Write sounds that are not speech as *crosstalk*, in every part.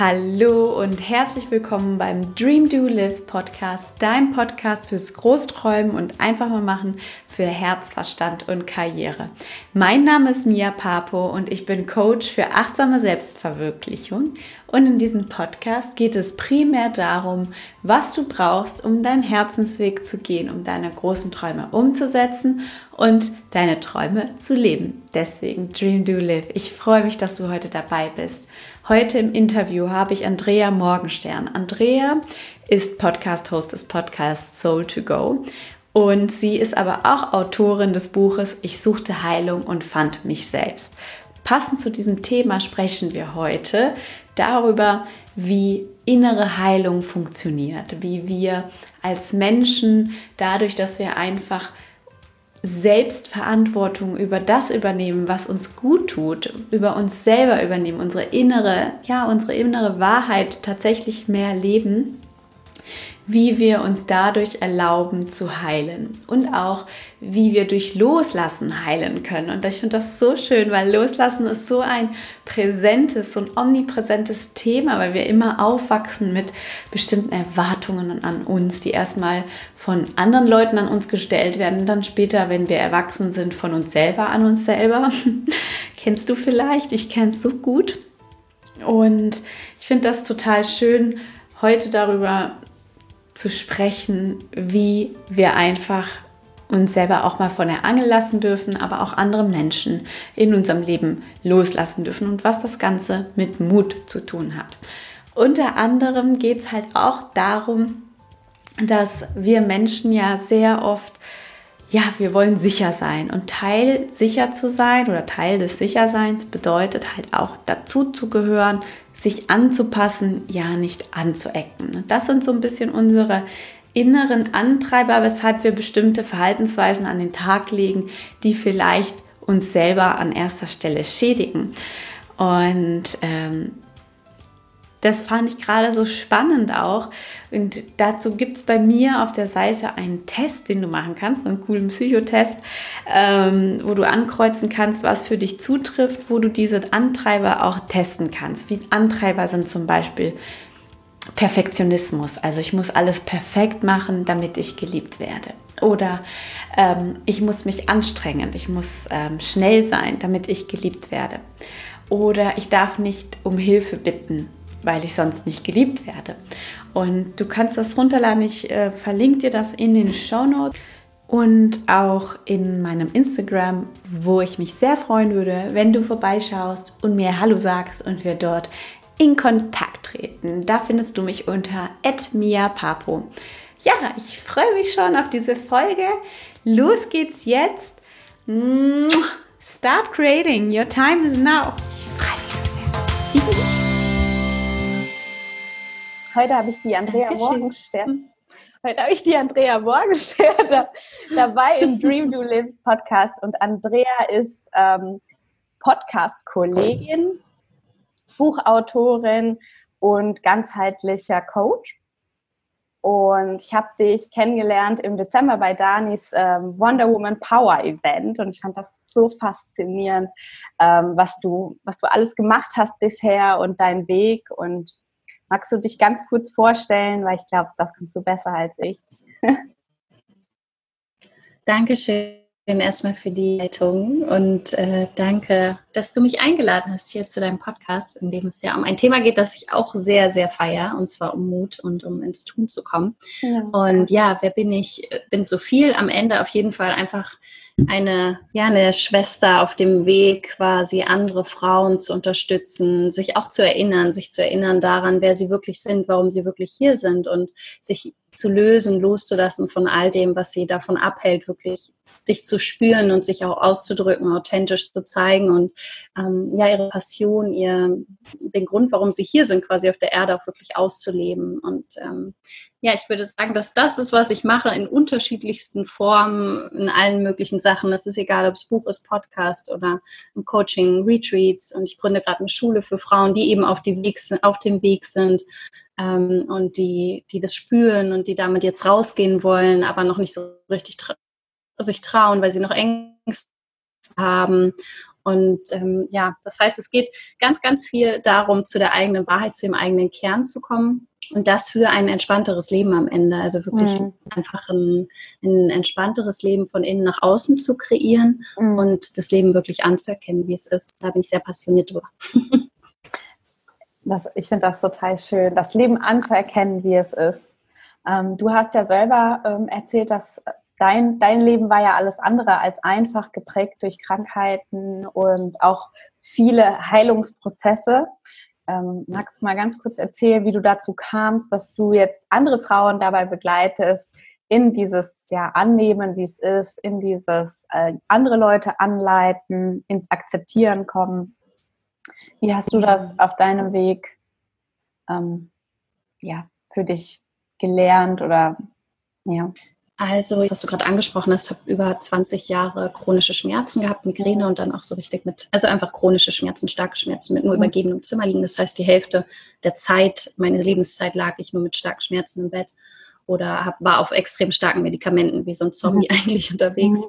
Hallo und herzlich willkommen beim Dream Do Live Podcast, dein Podcast fürs Großträumen und einfach mal machen für Herz, Verstand und Karriere. Mein Name ist Mia Papo und ich bin Coach für achtsame Selbstverwirklichung. Und in diesem Podcast geht es primär darum, was du brauchst, um deinen Herzensweg zu gehen, um deine großen Träume umzusetzen und deine Träume zu leben. Deswegen Dream Do Live. Ich freue mich, dass du heute dabei bist. Heute im Interview habe ich Andrea Morgenstern. Andrea ist Podcast-Host des Podcasts Soul to Go und sie ist aber auch Autorin des Buches Ich suchte Heilung und fand mich selbst. Passend zu diesem Thema sprechen wir heute darüber, wie innere Heilung funktioniert, wie wir als Menschen dadurch, dass wir einfach Selbstverantwortung über das übernehmen, was uns gut tut, über uns selber übernehmen, unsere innere, ja, unsere innere Wahrheit tatsächlich mehr leben, wie wir uns dadurch erlauben zu heilen und auch wie wir durch Loslassen heilen können. Und ich finde das so schön, weil Loslassen ist so ein präsentes, so ein omnipräsentes Thema, weil wir immer aufwachsen mit bestimmten Erwartungen an uns, die erstmal von anderen Leuten an uns gestellt werden, dann später, wenn wir erwachsen sind, von uns selber an uns selber. *laughs* Kennst du vielleicht? Ich kenne es so gut. Und ich finde das total schön, heute darüber zu sprechen, wie wir einfach uns selber auch mal von der Angel lassen dürfen, aber auch andere Menschen in unserem Leben loslassen dürfen und was das Ganze mit Mut zu tun hat. Unter anderem geht es halt auch darum, dass wir Menschen ja sehr oft ja, wir wollen sicher sein. Und Teil sicher zu sein oder Teil des Sicherseins bedeutet halt auch dazu zu gehören, sich anzupassen, ja nicht anzuecken. Das sind so ein bisschen unsere inneren Antreiber, weshalb wir bestimmte Verhaltensweisen an den Tag legen, die vielleicht uns selber an erster Stelle schädigen. Und ähm, das fand ich gerade so spannend auch. Und dazu gibt es bei mir auf der Seite einen Test, den du machen kannst, einen coolen Psychotest, ähm, wo du ankreuzen kannst, was für dich zutrifft, wo du diese Antreiber auch testen kannst. Wie Antreiber sind zum Beispiel Perfektionismus. Also ich muss alles perfekt machen, damit ich geliebt werde. Oder ähm, ich muss mich anstrengen, ich muss ähm, schnell sein, damit ich geliebt werde. Oder ich darf nicht um Hilfe bitten, weil ich sonst nicht geliebt werde. Und du kannst das runterladen. Ich äh, verlinke dir das in den Show Notes und auch in meinem Instagram, wo ich mich sehr freuen würde, wenn du vorbeischaust und mir Hallo sagst und wir dort in Kontakt treten. Da findest du mich unter @mia_papo. Ja, ich freue mich schon auf diese Folge. Los geht's jetzt. Start creating. Your time is now. Ich freue mich so sehr. *laughs* Heute habe ich die Andrea Morgenstern. Heute habe ich die Andrea Morgenstern dabei im Dream Do Live Podcast. Und Andrea ist ähm, Podcast-Kollegin, Buchautorin und ganzheitlicher Coach. Und ich habe dich kennengelernt im Dezember bei Danis ähm, Wonder Woman Power Event und ich fand das so faszinierend, ähm, was du was du alles gemacht hast bisher und deinen Weg und Magst du dich ganz kurz vorstellen, weil ich glaube, das kannst du besser als ich. *laughs* Dankeschön erstmal für die Leitung und äh, danke, dass du mich eingeladen hast hier zu deinem Podcast, in dem es ja um ein Thema geht, das ich auch sehr, sehr feiere, und zwar um Mut und um ins Tun zu kommen. Ja. Und ja, wer bin ich? Bin so viel am Ende auf jeden Fall einfach eine, ja, eine Schwester auf dem Weg, quasi andere Frauen zu unterstützen, sich auch zu erinnern, sich zu erinnern daran, wer sie wirklich sind, warum sie wirklich hier sind und sich zu lösen, loszulassen von all dem, was sie davon abhält, wirklich sich zu spüren und sich auch auszudrücken, authentisch zu zeigen und ähm, ja ihre Passion, ihr den Grund, warum sie hier sind, quasi auf der Erde auch wirklich auszuleben. Und ähm, ja, ich würde sagen, dass das ist, was ich mache in unterschiedlichsten Formen, in allen möglichen Sachen. Es ist egal, ob es Buch ist, Podcast oder ein Coaching, Retreats. Und ich gründe gerade eine Schule für Frauen, die eben auf, die Weg, auf dem Weg sind ähm, und die, die das spüren und die damit jetzt rausgehen wollen, aber noch nicht so richtig tra sich trauen, weil sie noch Ängste haben Und ähm, ja, das heißt, es geht ganz, ganz viel darum, zu der eigenen Wahrheit, zu dem eigenen Kern zu kommen. Und das für ein entspannteres Leben am Ende. Also wirklich mhm. einfach ein, ein, entspannteres Leben von innen nach außen zu kreieren mhm. und das Leben wirklich anzuerkennen, wie es ist. Da bin ich sehr passioniert drüber. Das, ich finde das total schön, das Leben anzuerkennen, wie es ist. Ähm, du hast ja selber ähm, erzählt, dass dein, dein Leben war ja alles andere als einfach geprägt durch Krankheiten und auch viele Heilungsprozesse. Ähm, magst du mal ganz kurz erzählen, wie du dazu kamst, dass du jetzt andere Frauen dabei begleitest, in dieses ja, Annehmen, wie es ist, in dieses äh, andere Leute anleiten, ins Akzeptieren kommen? Wie hast du das auf deinem Weg ähm, ja, für dich gelernt oder ja? Also, was du gerade angesprochen hast, habe über 20 Jahre chronische Schmerzen gehabt, Migräne und dann auch so richtig mit, also einfach chronische Schmerzen, starke Schmerzen mit nur mhm. übergebenem Zimmer liegen. Das heißt, die Hälfte der Zeit, meine Lebenszeit lag ich nur mit starken Schmerzen im Bett oder hab, war auf extrem starken Medikamenten, wie so ein Zombie mhm. eigentlich unterwegs. Mhm.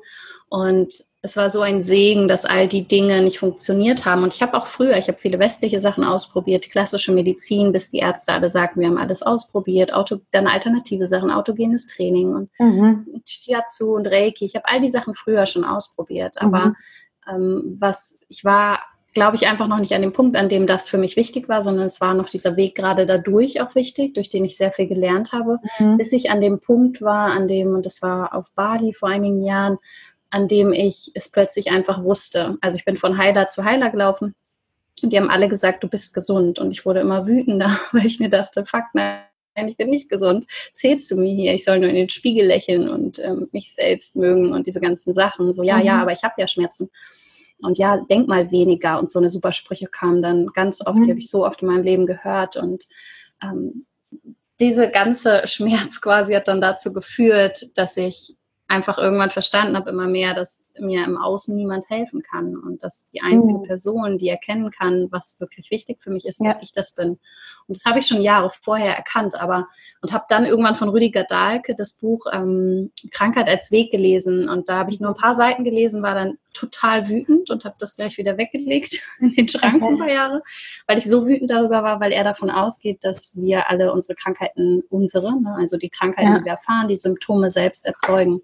Und es war so ein Segen, dass all die Dinge nicht funktioniert haben. Und ich habe auch früher, ich habe viele westliche Sachen ausprobiert, klassische Medizin, bis die Ärzte alle sagten, wir haben alles ausprobiert, Auto, dann alternative Sachen, autogenes Training und mhm. Shiatsu und Reiki. Ich habe all die Sachen früher schon ausprobiert. Aber mhm. ähm, was ich war glaube ich, einfach noch nicht an dem Punkt, an dem das für mich wichtig war, sondern es war noch dieser Weg gerade dadurch auch wichtig, durch den ich sehr viel gelernt habe, mhm. bis ich an dem Punkt war, an dem, und das war auf Bali vor einigen Jahren, an dem ich es plötzlich einfach wusste. Also ich bin von Heiler zu Heiler gelaufen und die haben alle gesagt, du bist gesund. Und ich wurde immer wütender, *laughs* weil ich mir dachte, fuck, nein, ich bin nicht gesund. Zählst du mir hier? Ich soll nur in den Spiegel lächeln und ähm, mich selbst mögen und diese ganzen Sachen. So, ja, mhm. ja, aber ich habe ja Schmerzen und ja, denk mal weniger und so eine super Sprüche kamen dann ganz oft, mhm. die habe ich so oft in meinem Leben gehört und ähm, diese ganze *laughs* Schmerz quasi hat dann dazu geführt, dass ich einfach irgendwann verstanden habe immer mehr, dass mir im Außen niemand helfen kann und dass die einzige mhm. Person, die erkennen kann, was wirklich wichtig für mich ist, ja. dass ich das bin. Und das habe ich schon Jahre vorher erkannt, aber und habe dann irgendwann von Rüdiger Dahlke das Buch ähm, Krankheit als Weg gelesen und da habe ich nur ein paar Seiten gelesen, war dann total wütend und habe das gleich wieder weggelegt *laughs* in den Schrank okay. ein paar Jahre, weil ich so wütend darüber war, weil er davon ausgeht, dass wir alle unsere Krankheiten, unsere, ne, also die Krankheiten, ja. die wir erfahren, die Symptome selbst erzeugen.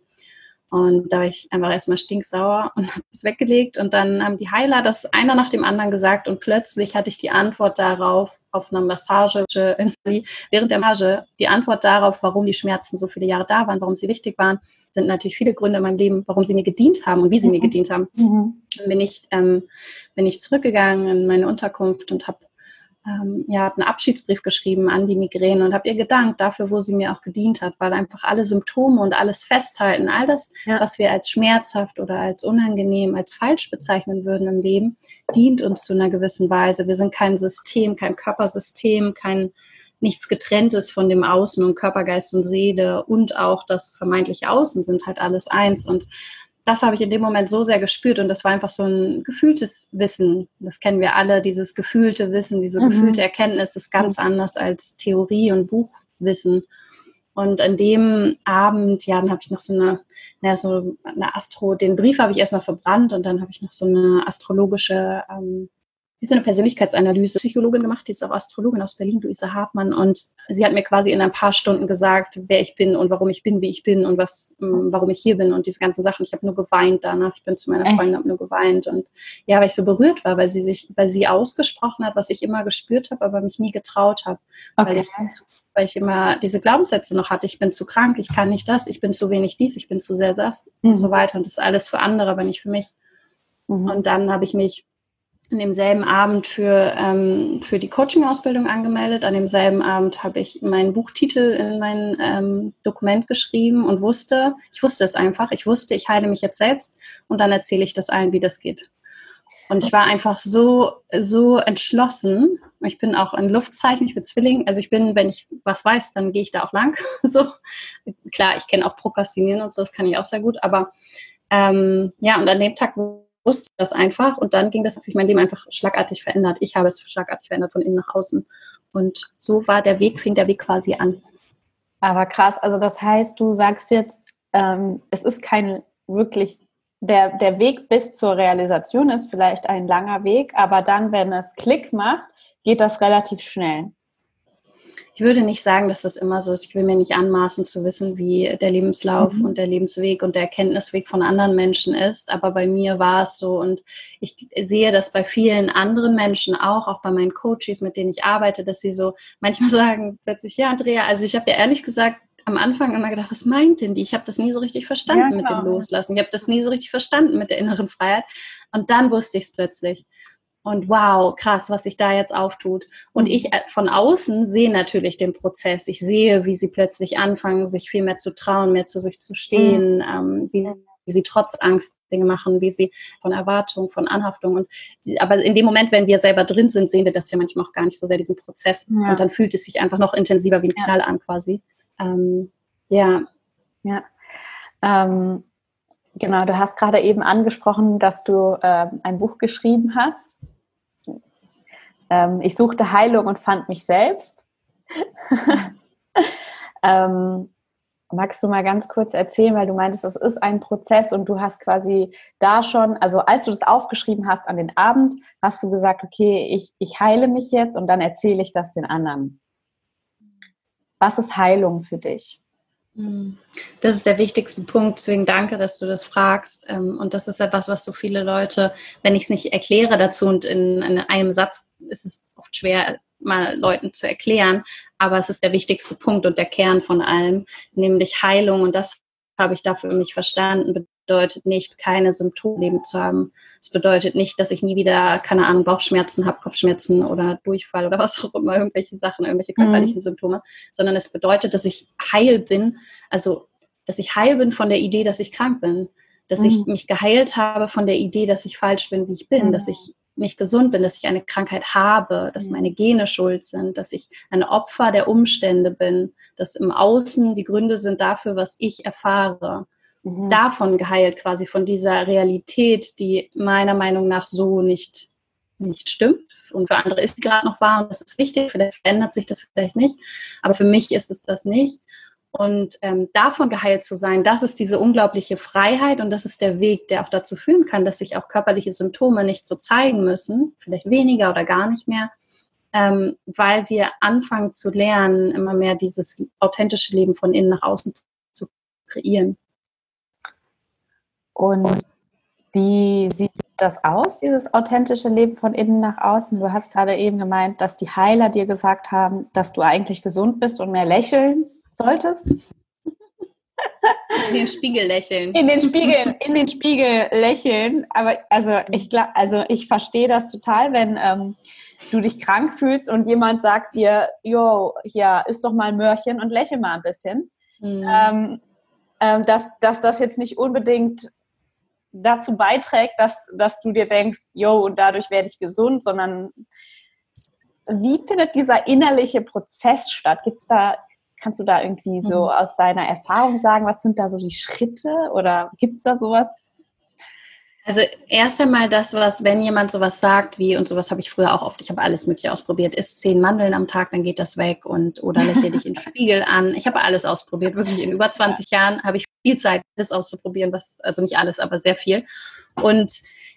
Und da war ich einfach erstmal stinksauer und *laughs* habe es weggelegt. Und dann haben die Heiler das einer nach dem anderen gesagt. Und plötzlich hatte ich die Antwort darauf, auf einer Massage, während der Massage, die Antwort darauf, warum die Schmerzen so viele Jahre da waren, warum sie wichtig waren, sind natürlich viele Gründe in meinem Leben, warum sie mir gedient haben und wie sie mhm. mir gedient haben. Mhm. Dann bin ich, ähm, bin ich zurückgegangen in meine Unterkunft und habe ähm, ja, habe einen Abschiedsbrief geschrieben an die Migräne und habe ihr gedankt dafür, wo sie mir auch gedient hat, weil einfach alle Symptome und alles festhalten, all das, ja. was wir als schmerzhaft oder als unangenehm, als falsch bezeichnen würden im Leben, dient uns zu einer gewissen Weise. Wir sind kein System, kein Körpersystem, kein nichts getrenntes von dem Außen und Körper, Geist und Seele und auch das vermeintliche Außen sind halt alles eins und das habe ich in dem Moment so sehr gespürt und das war einfach so ein gefühltes Wissen. Das kennen wir alle, dieses gefühlte Wissen, diese mhm. gefühlte Erkenntnis ist ganz anders als Theorie und Buchwissen. Und an dem Abend, ja, dann habe ich noch so eine, na, so eine Astro, den Brief habe ich erstmal verbrannt und dann habe ich noch so eine astrologische ähm, wie so eine Persönlichkeitsanalyse Psychologin gemacht, die ist auch Astrologin aus Berlin, Luisa Hartmann. Und sie hat mir quasi in ein paar Stunden gesagt, wer ich bin und warum ich bin, wie ich bin und was, ähm, warum ich hier bin und diese ganzen Sachen. Ich habe nur geweint danach. Ich bin zu meiner Echt? Freundin, habe nur geweint. Und ja, weil ich so berührt war, weil sie sich, weil sie ausgesprochen hat, was ich immer gespürt habe, aber mich nie getraut habe. Okay. Weil ich weil ich immer diese Glaubenssätze noch hatte, ich bin zu krank, ich kann nicht das, ich bin zu wenig dies, ich bin zu sehr das mhm. und so weiter. Und das ist alles für andere, aber nicht für mich. Mhm. Und dann habe ich mich an demselben Abend für, ähm, für die Coaching-Ausbildung angemeldet. An demselben Abend habe ich meinen Buchtitel in mein ähm, Dokument geschrieben und wusste, ich wusste es einfach, ich wusste, ich heile mich jetzt selbst und dann erzähle ich das allen, wie das geht. Und ich war einfach so, so entschlossen. Ich bin auch ein Luftzeichen, ich bin Zwilling. Also ich bin, wenn ich was weiß, dann gehe ich da auch lang. *laughs* so. Klar, ich kenne auch Prokrastinieren und so, das kann ich auch sehr gut. Aber ähm, ja, und an dem Tag, wusste das einfach und dann ging das, hat sich mein Leben einfach schlagartig verändert. Ich habe es schlagartig verändert von innen nach außen. Und so war der Weg, fing der Weg quasi an. Aber krass, also das heißt, du sagst jetzt, ähm, es ist kein wirklich der, der Weg bis zur Realisation ist vielleicht ein langer Weg, aber dann, wenn es Klick macht, geht das relativ schnell. Ich würde nicht sagen, dass das immer so ist. Ich will mir nicht anmaßen zu wissen, wie der Lebenslauf mhm. und der Lebensweg und der Erkenntnisweg von anderen Menschen ist. Aber bei mir war es so und ich sehe das bei vielen anderen Menschen auch, auch bei meinen Coaches, mit denen ich arbeite, dass sie so manchmal *laughs* sagen plötzlich, ja, Andrea, also ich habe ja ehrlich gesagt am Anfang immer gedacht, was meint denn die? Ich habe das nie so richtig verstanden ja, mit dem Loslassen. Ich habe das nie so richtig verstanden mit der inneren Freiheit. Und dann wusste ich es plötzlich. Und wow, krass, was sich da jetzt auftut. Und ich äh, von außen sehe natürlich den Prozess. Ich sehe, wie sie plötzlich anfangen, sich viel mehr zu trauen, mehr zu sich zu stehen, mhm. ähm, wie, wie, sie trotz Angst Dinge machen, wie sie von Erwartung, von Anhaftung. Und die, aber in dem Moment, wenn wir selber drin sind, sehen wir das ja manchmal auch gar nicht so sehr, diesen Prozess. Ja. Und dann fühlt es sich einfach noch intensiver wie ein Knall an quasi. Ähm, ja. Ja. Ähm, genau, du hast gerade eben angesprochen, dass du äh, ein Buch geschrieben hast. Ähm, ich suchte Heilung und fand mich selbst. *laughs* ähm, magst du mal ganz kurz erzählen, weil du meintest, das ist ein Prozess und du hast quasi da schon, also als du das aufgeschrieben hast an den Abend, hast du gesagt, okay, ich, ich heile mich jetzt und dann erzähle ich das den anderen. Was ist Heilung für dich? Hm. Das ist der wichtigste Punkt, deswegen danke, dass du das fragst. Ähm, und das ist etwas, was so viele Leute, wenn ich es nicht erkläre dazu und in, einem Satz ist es oft schwer, mal Leuten zu erklären, aber es ist der wichtigste Punkt und der Kern von allem, nämlich Heilung. Und das habe ich da für mich verstanden, bedeutet nicht, keine Symptome zu haben. Es bedeutet nicht, dass ich nie wieder, keine Ahnung, Bauchschmerzen habe, Kopfschmerzen oder Durchfall oder *laughs* was auch immer, irgendwelche Sachen, irgendwelche mhm. körperlichen mhm. Symptome, sondern es bedeutet, dass ich heil bin, also dass ich heil bin von der Idee, dass ich krank bin, dass mhm. ich mich geheilt habe von der Idee, dass ich falsch bin, wie ich bin, mhm. dass ich nicht gesund bin, dass ich eine Krankheit habe, dass mhm. meine Gene schuld sind, dass ich ein Opfer der Umstände bin, dass im Außen die Gründe sind dafür, was ich erfahre mhm. davon geheilt, quasi von dieser Realität, die meiner Meinung nach so nicht, nicht stimmt. Und für andere ist sie gerade noch wahr und das ist wichtig, vielleicht verändert sich das vielleicht nicht, aber für mich ist es das nicht. Und ähm, davon geheilt zu sein, das ist diese unglaubliche Freiheit und das ist der Weg, der auch dazu führen kann, dass sich auch körperliche Symptome nicht so zeigen müssen, vielleicht weniger oder gar nicht mehr, ähm, weil wir anfangen zu lernen, immer mehr dieses authentische Leben von innen nach außen zu kreieren. Und wie sieht das aus, dieses authentische Leben von innen nach außen? Du hast gerade eben gemeint, dass die Heiler dir gesagt haben, dass du eigentlich gesund bist und mehr lächeln solltest. In den Spiegel lächeln. In den Spiegel, in den Spiegel lächeln. Aber also ich glaube, also ich verstehe das total, wenn ähm, du dich krank fühlst und jemand sagt dir, jo, ja, ist doch mal ein Möhrchen und lächel mal ein bisschen. Mhm. Ähm, ähm, dass, dass das jetzt nicht unbedingt dazu beiträgt, dass, dass du dir denkst, yo, und dadurch werde ich gesund, sondern wie findet dieser innerliche Prozess statt? Gibt's da, kannst du da irgendwie so mhm. aus deiner Erfahrung sagen, was sind da so die Schritte oder gibt es da sowas? Also erst einmal das, was, wenn jemand sowas sagt wie, und sowas habe ich früher auch oft, ich habe alles mögliche ausprobiert, isst zehn Mandeln am Tag, dann geht das weg und oder lächle dich in *laughs* Spiegel an. Ich habe alles ausprobiert, wirklich in über 20 Jahren habe ich viel Zeit, das auszuprobieren, was, also nicht alles, aber sehr viel. Und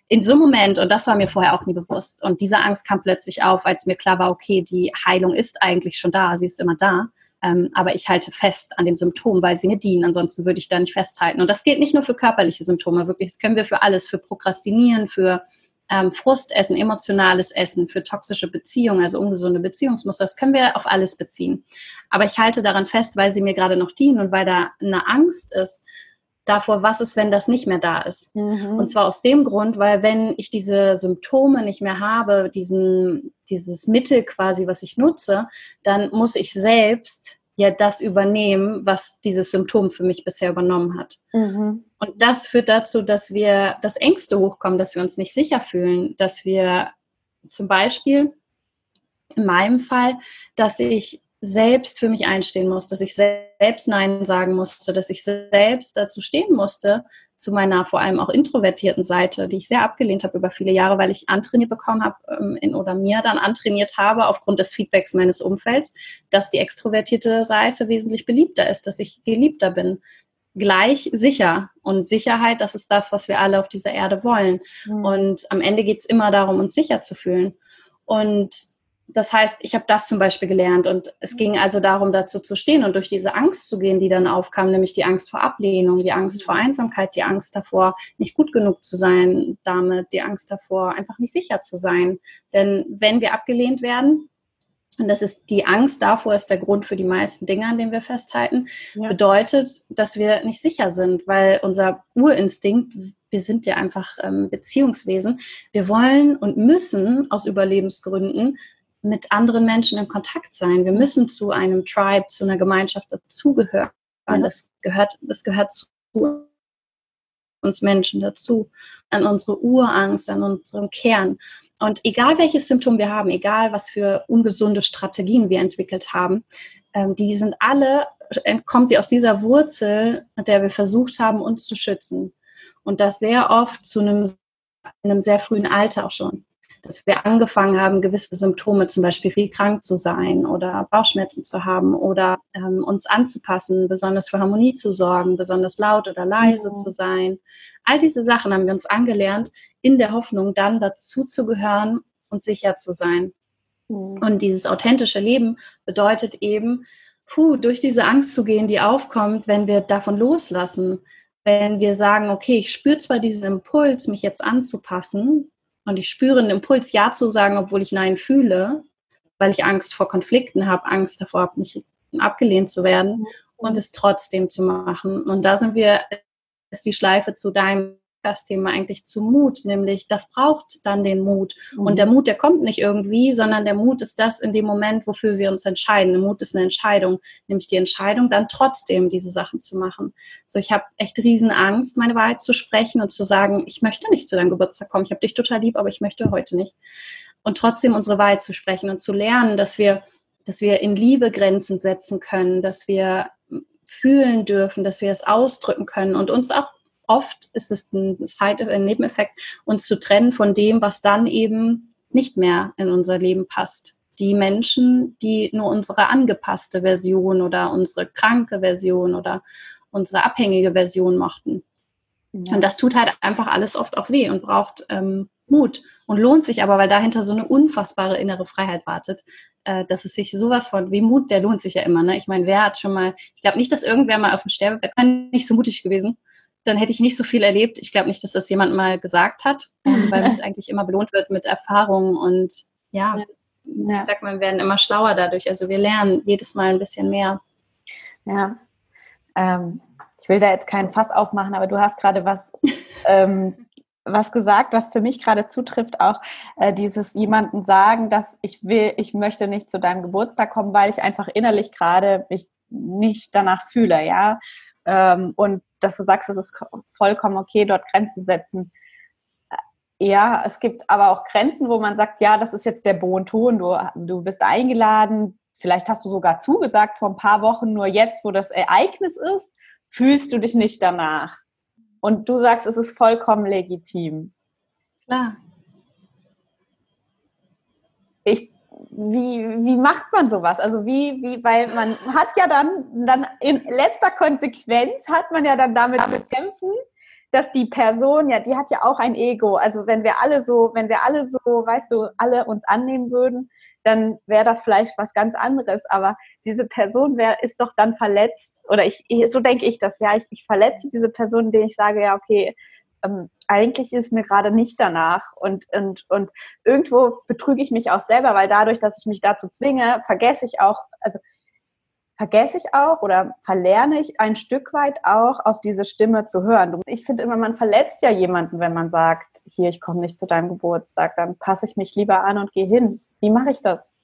in so einem Moment, und das war mir vorher auch nie bewusst, und diese Angst kam plötzlich auf, als mir klar war, okay, die Heilung ist eigentlich schon da, sie ist immer da. Ähm, aber ich halte fest an den Symptomen, weil sie mir dienen. Ansonsten würde ich da nicht festhalten. Und das gilt nicht nur für körperliche Symptome, wirklich. Das können wir für alles, für Prokrastinieren, für ähm, Frustessen, emotionales Essen, für toxische Beziehungen, also ungesunde Beziehungsmuster. Das können wir auf alles beziehen. Aber ich halte daran fest, weil sie mir gerade noch dienen und weil da eine Angst ist, davor, was ist, wenn das nicht mehr da ist. Mhm. Und zwar aus dem Grund, weil wenn ich diese Symptome nicht mehr habe, diesen, dieses Mittel quasi, was ich nutze, dann muss ich selbst ja das übernehmen, was dieses Symptom für mich bisher übernommen hat. Mhm. Und das führt dazu, dass wir, dass Ängste hochkommen, dass wir uns nicht sicher fühlen, dass wir zum Beispiel in meinem Fall, dass ich selbst für mich einstehen muss, dass ich selbst Nein sagen musste, dass ich selbst dazu stehen musste, zu meiner vor allem auch introvertierten Seite, die ich sehr abgelehnt habe über viele Jahre, weil ich antrainiert bekommen habe ähm, in, oder mir dann antrainiert habe aufgrund des Feedbacks meines Umfelds, dass die extrovertierte Seite wesentlich beliebter ist, dass ich geliebter bin, gleich sicher. Und Sicherheit, das ist das, was wir alle auf dieser Erde wollen. Mhm. Und am Ende geht es immer darum, uns sicher zu fühlen. Und das heißt, ich habe das zum Beispiel gelernt und es ging also darum, dazu zu stehen und durch diese Angst zu gehen, die dann aufkam, nämlich die Angst vor Ablehnung, die Angst vor Einsamkeit, die Angst davor, nicht gut genug zu sein damit, die Angst davor, einfach nicht sicher zu sein. Denn wenn wir abgelehnt werden, und das ist die Angst davor, ist der Grund für die meisten Dinge, an denen wir festhalten, ja. bedeutet, dass wir nicht sicher sind, weil unser Urinstinkt, wir sind ja einfach ähm, Beziehungswesen, wir wollen und müssen aus Überlebensgründen mit anderen Menschen in Kontakt sein. Wir müssen zu einem Tribe, zu einer Gemeinschaft dazugehören. Das gehört, das gehört zu uns Menschen dazu, an unsere Urangst, an unserem Kern. Und egal welches Symptom wir haben, egal was für ungesunde Strategien wir entwickelt haben, ähm, die sind alle, äh, kommen sie aus dieser Wurzel, mit der wir versucht haben, uns zu schützen. Und das sehr oft zu einem, einem sehr frühen Alter auch schon dass wir angefangen haben, gewisse Symptome, zum Beispiel viel krank zu sein oder Bauchschmerzen zu haben oder ähm, uns anzupassen, besonders für Harmonie zu sorgen, besonders laut oder leise ja. zu sein. All diese Sachen haben wir uns angelernt, in der Hoffnung, dann dazu zu gehören und sicher zu sein. Ja. Und dieses authentische Leben bedeutet eben, puh, durch diese Angst zu gehen, die aufkommt, wenn wir davon loslassen, wenn wir sagen, okay, ich spüre zwar diesen Impuls, mich jetzt anzupassen, und ich spüre einen Impuls, Ja zu sagen, obwohl ich Nein fühle, weil ich Angst vor Konflikten habe, Angst davor habe, nicht abgelehnt zu werden und es trotzdem zu machen. Und da sind wir, ist die Schleife zu deinem das Thema eigentlich zu Mut, nämlich das braucht dann den Mut. Mhm. Und der Mut, der kommt nicht irgendwie, sondern der Mut ist das in dem Moment, wofür wir uns entscheiden. Der Mut ist eine Entscheidung, nämlich die Entscheidung, dann trotzdem diese Sachen zu machen. So, ich habe echt riesen Angst, meine Wahrheit zu sprechen und zu sagen, ich möchte nicht zu deinem Geburtstag kommen, ich habe dich total lieb, aber ich möchte heute nicht. Und trotzdem unsere Wahrheit zu sprechen und zu lernen, dass wir, dass wir in Liebe Grenzen setzen können, dass wir fühlen dürfen, dass wir es ausdrücken können und uns auch oft ist es ein, Side, ein Nebeneffekt, uns zu trennen von dem, was dann eben nicht mehr in unser Leben passt. Die Menschen, die nur unsere angepasste Version oder unsere kranke Version oder unsere abhängige Version mochten. Ja. Und das tut halt einfach alles oft auch weh und braucht ähm, Mut und lohnt sich aber, weil dahinter so eine unfassbare innere Freiheit wartet, äh, dass es sich sowas von, wie Mut, der lohnt sich ja immer. Ne? Ich meine, wer hat schon mal, ich glaube nicht, dass irgendwer mal auf dem Sterbebett nicht so mutig gewesen dann hätte ich nicht so viel erlebt. Ich glaube nicht, dass das jemand mal gesagt hat, ähm, weil *laughs* man eigentlich immer belohnt wird mit Erfahrungen und ja, ja. ich sag mal, wir werden immer schlauer dadurch. Also wir lernen jedes Mal ein bisschen mehr. Ja. Ähm, ich will da jetzt keinen Fass aufmachen, aber du hast gerade was, ähm, was gesagt, was für mich gerade zutrifft, auch äh, dieses jemanden sagen, dass ich will, ich möchte nicht zu deinem Geburtstag kommen, weil ich einfach innerlich gerade mich nicht danach fühle, ja. Ähm, und dass du sagst, es ist vollkommen okay, dort Grenzen zu setzen. Äh, ja, es gibt aber auch Grenzen, wo man sagt, ja, das ist jetzt der Bohnton, du, du bist eingeladen, vielleicht hast du sogar zugesagt vor ein paar Wochen, nur jetzt, wo das Ereignis ist, fühlst du dich nicht danach. Und du sagst, es ist vollkommen legitim. Klar. Ich wie, wie macht man sowas? Also wie, wie, weil man hat ja dann, dann in letzter Konsequenz hat man ja dann damit zu kämpfen, dass die Person, ja, die hat ja auch ein Ego. Also wenn wir alle so, wenn wir alle so, weißt du, alle uns annehmen würden, dann wäre das vielleicht was ganz anderes. Aber diese Person wäre, ist doch dann verletzt, oder ich, so denke ich das, ja, ich, ich verletze diese Person, indem ich sage, ja, okay, ähm, eigentlich ist mir gerade nicht danach. Und, und, und irgendwo betrüge ich mich auch selber, weil dadurch, dass ich mich dazu zwinge, vergesse ich auch, also vergesse ich auch oder verlerne ich ein Stück weit auch auf diese Stimme zu hören. Ich finde immer, man verletzt ja jemanden, wenn man sagt, hier, ich komme nicht zu deinem Geburtstag, dann passe ich mich lieber an und gehe hin. Wie mache ich das?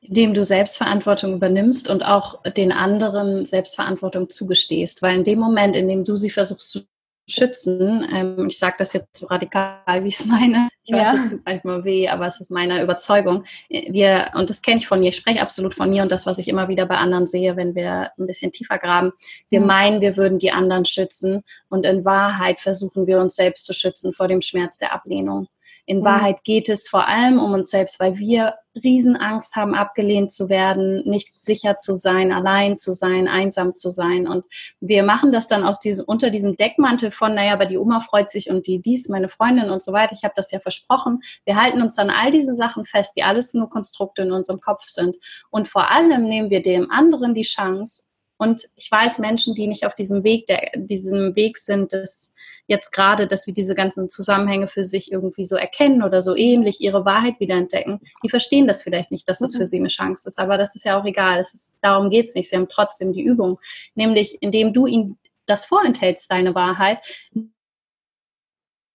Indem du Selbstverantwortung übernimmst und auch den anderen Selbstverantwortung zugestehst. Weil in dem Moment, in dem du sie versuchst zu schützen. Ähm, ich sage das jetzt so radikal, wie ich es meine. Ich weiß, ja. es tut manchmal weh, aber es ist meine Überzeugung. Wir, und das kenne ich von mir, ich spreche absolut von mir und das, was ich immer wieder bei anderen sehe, wenn wir ein bisschen tiefer graben. Wir mhm. meinen, wir würden die anderen schützen und in Wahrheit versuchen wir uns selbst zu schützen vor dem Schmerz der Ablehnung In mhm. Wahrheit geht es vor allem um uns selbst, weil wir Riesenangst haben, abgelehnt zu werden, nicht sicher zu sein, allein zu sein, einsam zu sein. Und wir machen das dann aus diesem, unter diesem Deckmantel von, naja, aber die Oma freut sich und die dies, meine Freundin und so weiter. Ich habe das ja versprochen. Wir halten uns an all diese Sachen fest, die alles nur Konstrukte in unserem Kopf sind. Und vor allem nehmen wir dem anderen die Chance, und ich weiß, Menschen, die nicht auf diesem Weg, der, diesem Weg sind, dass jetzt gerade, dass sie diese ganzen Zusammenhänge für sich irgendwie so erkennen oder so ähnlich ihre Wahrheit wieder entdecken, die verstehen das vielleicht nicht, dass das für mhm. sie eine Chance ist. Aber das ist ja auch egal. Ist, darum geht es nicht. Sie haben trotzdem die Übung. Nämlich, indem du ihnen das vorenthältst, deine Wahrheit,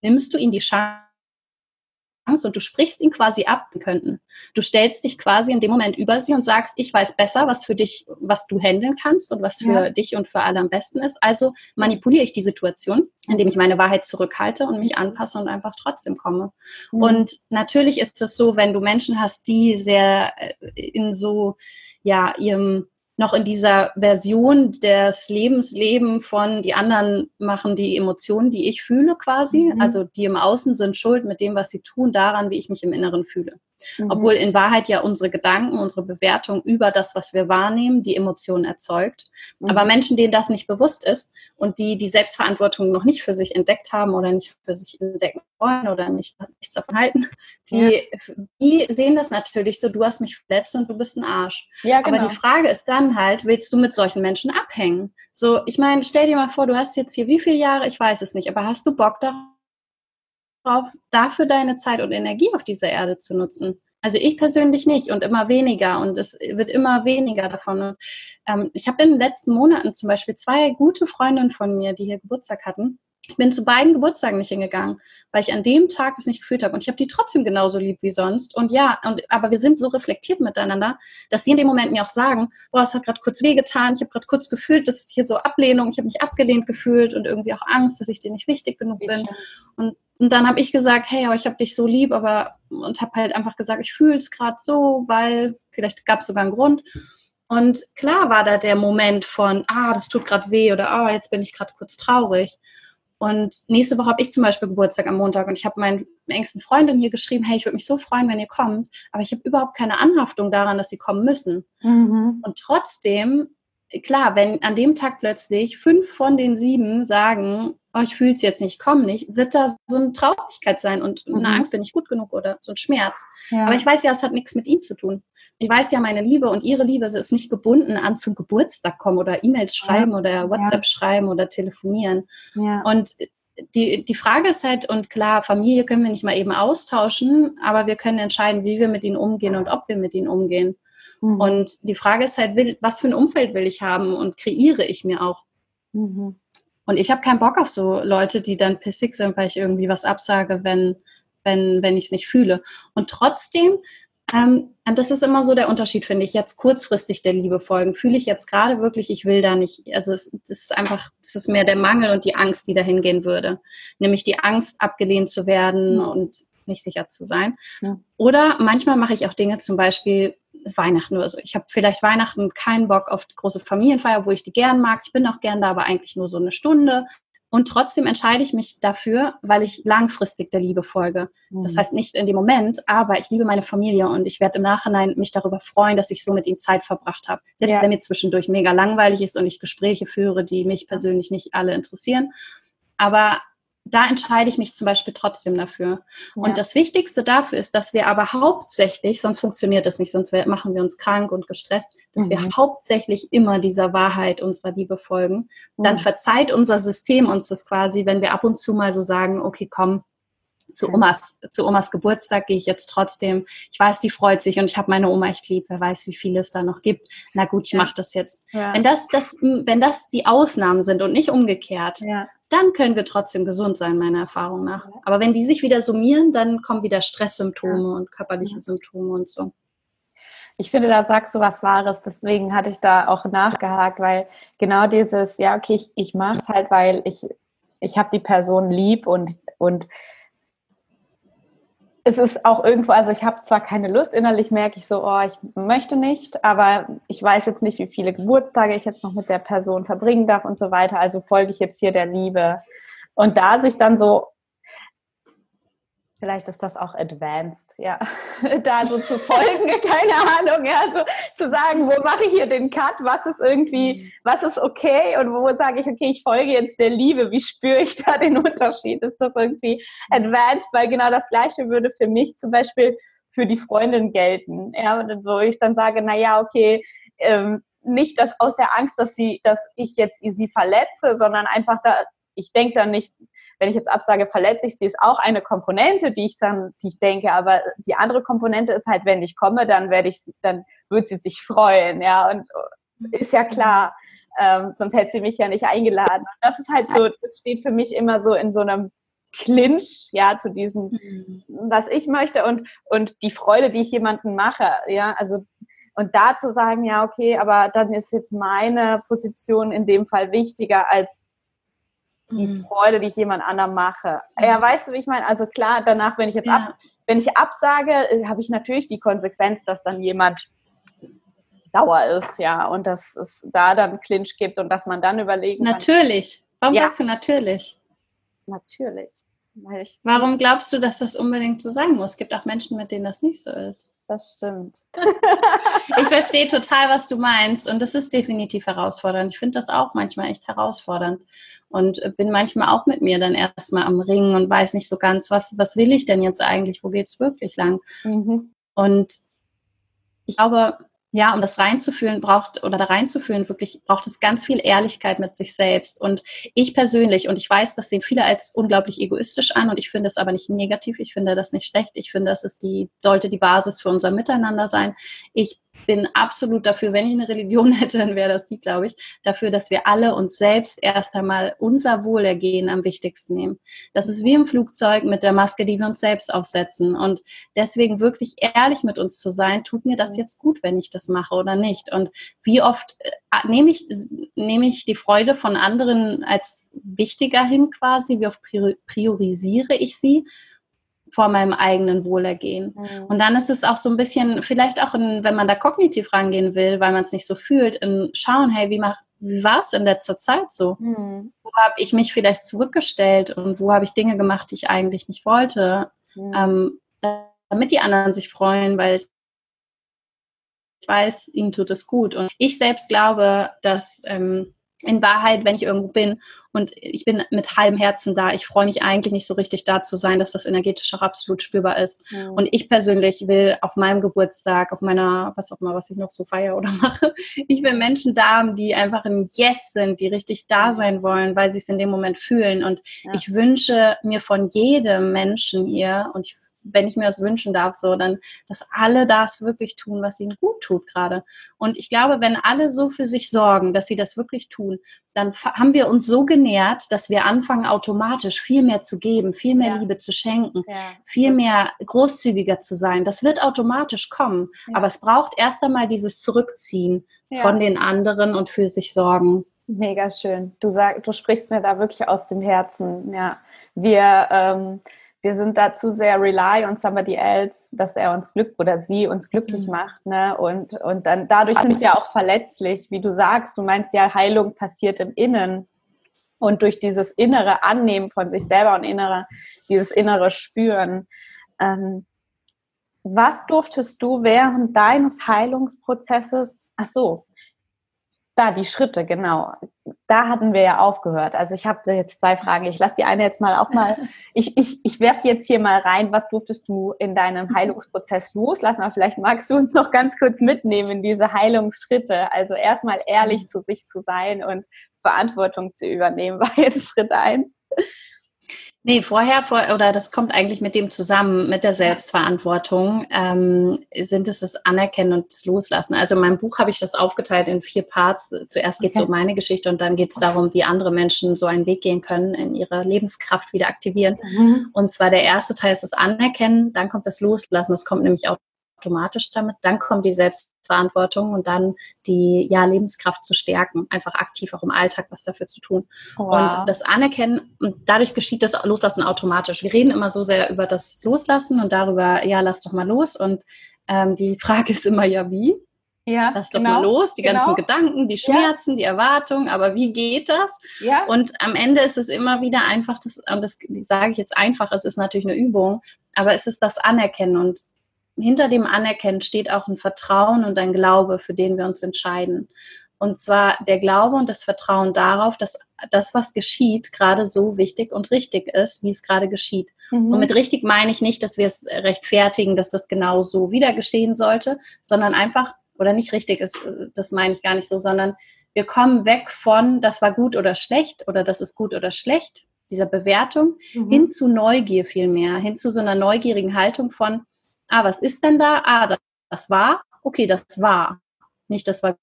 nimmst du ihnen die Chance, Angst und du sprichst ihn quasi ab könnten. Du stellst dich quasi in dem Moment über sie und sagst, ich weiß besser, was für dich, was du handeln kannst und was für ja. dich und für alle am besten ist. Also manipuliere ich die Situation, indem ich meine Wahrheit zurückhalte und mich anpasse und einfach trotzdem komme. Mhm. Und natürlich ist es so, wenn du Menschen hast, die sehr äh, in so, ja, ihrem noch in dieser Version des Lebensleben von die anderen machen die Emotionen, die ich fühle quasi. Mhm. Also die im Außen sind schuld mit dem, was sie tun, daran, wie ich mich im Inneren fühle. Mhm. Obwohl in Wahrheit ja unsere Gedanken, unsere Bewertung über das, was wir wahrnehmen, die Emotionen erzeugt. Mhm. Aber Menschen, denen das nicht bewusst ist und die die Selbstverantwortung noch nicht für sich entdeckt haben oder nicht für sich entdecken wollen oder nicht, nichts davon halten, die, ja. die sehen das natürlich so, du hast mich verletzt und du bist ein Arsch. Ja, genau. Aber die Frage ist dann halt, willst du mit solchen Menschen abhängen? So, ich meine, stell dir mal vor, du hast jetzt hier wie viele Jahre, ich weiß es nicht, aber hast du Bock darauf, drauf, dafür deine Zeit und Energie auf dieser Erde zu nutzen. Also ich persönlich nicht und immer weniger und es wird immer weniger davon. Und, ähm, ich habe in den letzten Monaten zum Beispiel zwei gute Freundinnen von mir, die hier Geburtstag hatten, ich bin zu beiden Geburtstagen nicht hingegangen, weil ich an dem Tag das nicht gefühlt habe. Und ich habe die trotzdem genauso lieb wie sonst. Und ja, und, aber wir sind so reflektiert miteinander, dass sie in dem Moment mir auch sagen, boah, es hat gerade kurz wehgetan, ich habe gerade kurz gefühlt, dass hier so Ablehnung, ich habe mich abgelehnt gefühlt und irgendwie auch Angst, dass ich dir nicht wichtig genug bin. Und, und dann habe ich gesagt, hey, aber ich habe dich so lieb, aber und habe halt einfach gesagt, ich fühle es gerade so, weil vielleicht gab es sogar einen Grund. Und klar war da der Moment von, ah, das tut gerade weh oder ah, jetzt bin ich gerade kurz traurig. Und nächste Woche habe ich zum Beispiel Geburtstag am Montag und ich habe meinen engsten Freundin hier geschrieben, hey, ich würde mich so freuen, wenn ihr kommt, aber ich habe überhaupt keine Anhaftung daran, dass sie kommen müssen. Mhm. Und trotzdem, klar, wenn an dem Tag plötzlich fünf von den sieben sagen, oh, ich fühle es jetzt nicht, komm nicht, wird da so eine Traurigkeit sein und mhm. eine Angst, bin ich gut genug oder so ein Schmerz. Ja. Aber ich weiß ja, es hat nichts mit ihnen zu tun. Ich weiß ja, meine Liebe und ihre Liebe ist nicht gebunden an zum Geburtstag kommen oder E-Mails schreiben ja. oder WhatsApp ja. schreiben oder telefonieren. Und die, die Frage ist halt, und klar, Familie können wir nicht mal eben austauschen, aber wir können entscheiden, wie wir mit ihnen umgehen und ob wir mit ihnen umgehen. Mhm. Und die Frage ist halt, will, was für ein Umfeld will ich haben und kreiere ich mir auch? Mhm. Und ich habe keinen Bock auf so Leute, die dann pissig sind, weil ich irgendwie was absage, wenn, wenn, wenn ich es nicht fühle. Und trotzdem, ähm, und das ist immer so der Unterschied, finde ich, jetzt kurzfristig der Liebe folgen. Fühle ich jetzt gerade wirklich, ich will da nicht, also es, das ist einfach, es ist mehr der Mangel und die Angst, die dahin gehen würde. Nämlich die Angst, abgelehnt zu werden und nicht sicher zu sein. Ja. Oder manchmal mache ich auch Dinge, zum Beispiel Weihnachten oder so. Ich habe vielleicht Weihnachten keinen Bock auf die große Familienfeier, wo ich die gern mag. Ich bin auch gern da, aber eigentlich nur so eine Stunde. Und trotzdem entscheide ich mich dafür, weil ich langfristig der Liebe folge. Mhm. Das heißt nicht in dem Moment, aber ich liebe meine Familie und ich werde im Nachhinein mich darüber freuen, dass ich so mit ihnen Zeit verbracht habe. Selbst ja. wenn mir zwischendurch mega langweilig ist und ich Gespräche führe, die mich persönlich nicht alle interessieren. Aber da entscheide ich mich zum Beispiel trotzdem dafür. Ja. Und das Wichtigste dafür ist, dass wir aber hauptsächlich, sonst funktioniert das nicht, sonst machen wir uns krank und gestresst, dass mhm. wir hauptsächlich immer dieser Wahrheit unserer Liebe folgen. Dann mhm. verzeiht unser System uns das quasi, wenn wir ab und zu mal so sagen, okay, komm, zu Omas, zu Omas Geburtstag gehe ich jetzt trotzdem. Ich weiß, die freut sich und ich habe meine Oma echt lieb. Wer weiß, wie viele es da noch gibt. Na gut, ich ja. mache das jetzt. Ja. Wenn das, das, wenn das die Ausnahmen sind und nicht umgekehrt, ja dann können wir trotzdem gesund sein, meiner Erfahrung nach. Aber wenn die sich wieder summieren, dann kommen wieder Stresssymptome ja. und körperliche Symptome und so. Ich finde, da sagst du was Wahres. Deswegen hatte ich da auch nachgehakt, weil genau dieses, ja, okay, ich, ich mache es halt, weil ich, ich habe die Person lieb und, und es ist auch irgendwo, also ich habe zwar keine Lust, innerlich merke ich so, oh, ich möchte nicht, aber ich weiß jetzt nicht, wie viele Geburtstage ich jetzt noch mit der Person verbringen darf und so weiter, also folge ich jetzt hier der Liebe. Und da sich dann so Vielleicht ist das auch advanced, ja. *laughs* da so zu folgen, *laughs* keine Ahnung, ja, so zu sagen, wo mache ich hier den Cut, was ist irgendwie, mhm. was ist okay und wo sage ich, okay, ich folge jetzt der Liebe, wie spüre ich da den Unterschied? Ist das irgendwie advanced? Weil genau das Gleiche würde für mich zum Beispiel für die Freundin gelten, ja, wo ich dann sage, na ja, okay, ähm, nicht das aus der Angst, dass sie, dass ich jetzt sie verletze, sondern einfach da, ich denke dann nicht, wenn ich jetzt absage, verletze ich sie, ist auch eine Komponente, die ich dann, die ich denke, aber die andere Komponente ist halt, wenn ich komme, dann werde ich, dann wird sie sich freuen, ja, und ist ja klar, ähm, sonst hätte sie mich ja nicht eingeladen. Und das ist halt so, das steht für mich immer so in so einem Clinch, ja, zu diesem, mhm. was ich möchte und, und die Freude, die ich jemandem mache, ja, also und da zu sagen, ja, okay, aber dann ist jetzt meine Position in dem Fall wichtiger als die mhm. Freude, die ich jemand anderem mache. Ja, weißt du, wie ich meine? Also klar, danach, wenn ich jetzt ja. ab, wenn ich absage, äh, habe ich natürlich die Konsequenz, dass dann jemand sauer ist, ja, und dass es da dann Clinch gibt und dass man dann überlegen Natürlich. Warum ja. sagst du natürlich? Natürlich. Warum glaubst du, dass das unbedingt so sein muss? Es gibt auch Menschen, mit denen das nicht so ist. Das stimmt. *laughs* ich verstehe *laughs* total, was du meinst und das ist definitiv herausfordernd. Ich finde das auch manchmal echt herausfordernd und bin manchmal auch mit mir dann erstmal am Ringen und weiß nicht so ganz, was, was will ich denn jetzt eigentlich? Wo geht es wirklich lang? Mhm. Und ich glaube, ja, um das reinzufühlen braucht oder da reinzufühlen, wirklich braucht es ganz viel Ehrlichkeit mit sich selbst. Und ich persönlich, und ich weiß, das sehen viele als unglaublich egoistisch an und ich finde es aber nicht negativ, ich finde das nicht schlecht, ich finde, das ist die, sollte die Basis für unser Miteinander sein. Ich bin absolut dafür, wenn ich eine Religion *laughs* hätte, dann wäre das die, glaube ich, dafür, dass wir alle uns selbst erst einmal unser Wohlergehen am wichtigsten nehmen. Das ist wie im Flugzeug mit der Maske, die wir uns selbst aufsetzen. Und deswegen wirklich ehrlich mit uns zu sein, tut mir das jetzt gut, wenn ich das mache oder nicht. Und wie oft äh, nehme ich, nehme ich die Freude von anderen als wichtiger hin quasi, wie oft priorisiere ich sie vor meinem eigenen Wohlergehen. Mhm. Und dann ist es auch so ein bisschen, vielleicht auch, in, wenn man da kognitiv rangehen will, weil man es nicht so fühlt, in schauen, hey, wie, wie war es in letzter Zeit so? Mhm. Wo habe ich mich vielleicht zurückgestellt und wo habe ich Dinge gemacht, die ich eigentlich nicht wollte, mhm. ähm, damit die anderen sich freuen, weil ich weiß, ihnen tut es gut. Und ich selbst glaube, dass ähm, in Wahrheit, wenn ich irgendwo bin und ich bin mit halbem Herzen da, ich freue mich eigentlich nicht so richtig da zu sein, dass das energetisch auch absolut spürbar ist. Mhm. Und ich persönlich will auf meinem Geburtstag, auf meiner, was auch immer, was ich noch so feiere oder *laughs* mache, ich will Menschen da haben, die einfach ein Yes sind, die richtig da sein wollen, weil sie es in dem Moment fühlen. Und ja. ich wünsche mir von jedem Menschen hier, und ich wenn ich mir das wünschen darf, so, dann, dass alle das wirklich tun, was ihnen gut tut gerade. Und ich glaube, wenn alle so für sich sorgen, dass sie das wirklich tun, dann haben wir uns so genährt, dass wir anfangen, automatisch viel mehr zu geben, viel mehr ja. Liebe zu schenken, ja. viel mehr großzügiger zu sein. Das wird automatisch kommen. Ja. Aber es braucht erst einmal dieses Zurückziehen von den anderen und für sich sorgen. Mega schön. Du sag, du sprichst mir da wirklich aus dem Herzen. Ja, wir, ähm, wir sind dazu sehr rely on somebody else, dass er uns Glück oder sie uns glücklich mhm. macht, ne? Und, und dann dadurch sind wir auch verletzlich, wie du sagst. Du meinst ja, Heilung passiert im Innen. Und durch dieses innere Annehmen von sich selber und innere, dieses innere Spüren. Ähm, was durftest du während deines Heilungsprozesses, ach so, da, die Schritte, genau. Da hatten wir ja aufgehört. Also ich habe jetzt zwei Fragen. Ich lasse die eine jetzt mal auch mal, *laughs* ich, ich, ich werfe die jetzt hier mal rein. Was durftest du in deinem Heilungsprozess loslassen? Aber vielleicht magst du uns noch ganz kurz mitnehmen in diese Heilungsschritte. Also erstmal ehrlich zu sich zu sein und Verantwortung zu übernehmen, *laughs* war jetzt Schritt eins. Nee, vorher, vor, oder das kommt eigentlich mit dem zusammen, mit der Selbstverantwortung, ähm, sind es das Anerkennen und das Loslassen. Also in meinem Buch habe ich das aufgeteilt in vier Parts. Zuerst geht es okay. um meine Geschichte und dann geht es darum, wie andere Menschen so einen Weg gehen können, in ihre Lebenskraft wieder aktivieren. Mhm. Und zwar der erste Teil ist das Anerkennen, dann kommt das Loslassen. Das kommt nämlich auch automatisch damit. Dann kommt die Selbstverantwortung und dann die ja, Lebenskraft zu stärken, einfach aktiv auch im Alltag was dafür zu tun. Wow. Und das Anerkennen, und dadurch geschieht das Loslassen automatisch. Wir reden immer so sehr über das Loslassen und darüber, ja, lass doch mal los. Und ähm, die Frage ist immer, ja, wie? Ja, Lass doch genau, mal los, die genau. ganzen Gedanken, die Schmerzen, ja. die Erwartungen, aber wie geht das? Ja. Und am Ende ist es immer wieder einfach, das, und das sage ich jetzt einfach, es ist natürlich eine Übung, aber es ist das Anerkennen und hinter dem Anerkennen steht auch ein Vertrauen und ein Glaube, für den wir uns entscheiden. Und zwar der Glaube und das Vertrauen darauf, dass das, was geschieht, gerade so wichtig und richtig ist, wie es gerade geschieht. Mhm. Und mit richtig meine ich nicht, dass wir es rechtfertigen, dass das genau so wieder geschehen sollte, sondern einfach, oder nicht richtig ist, das meine ich gar nicht so, sondern wir kommen weg von, das war gut oder schlecht oder das ist gut oder schlecht, dieser Bewertung, mhm. hin zu Neugier vielmehr, hin zu so einer neugierigen Haltung von, ah, was ist denn da? Ah, das, das war, okay, das war. Nicht, das war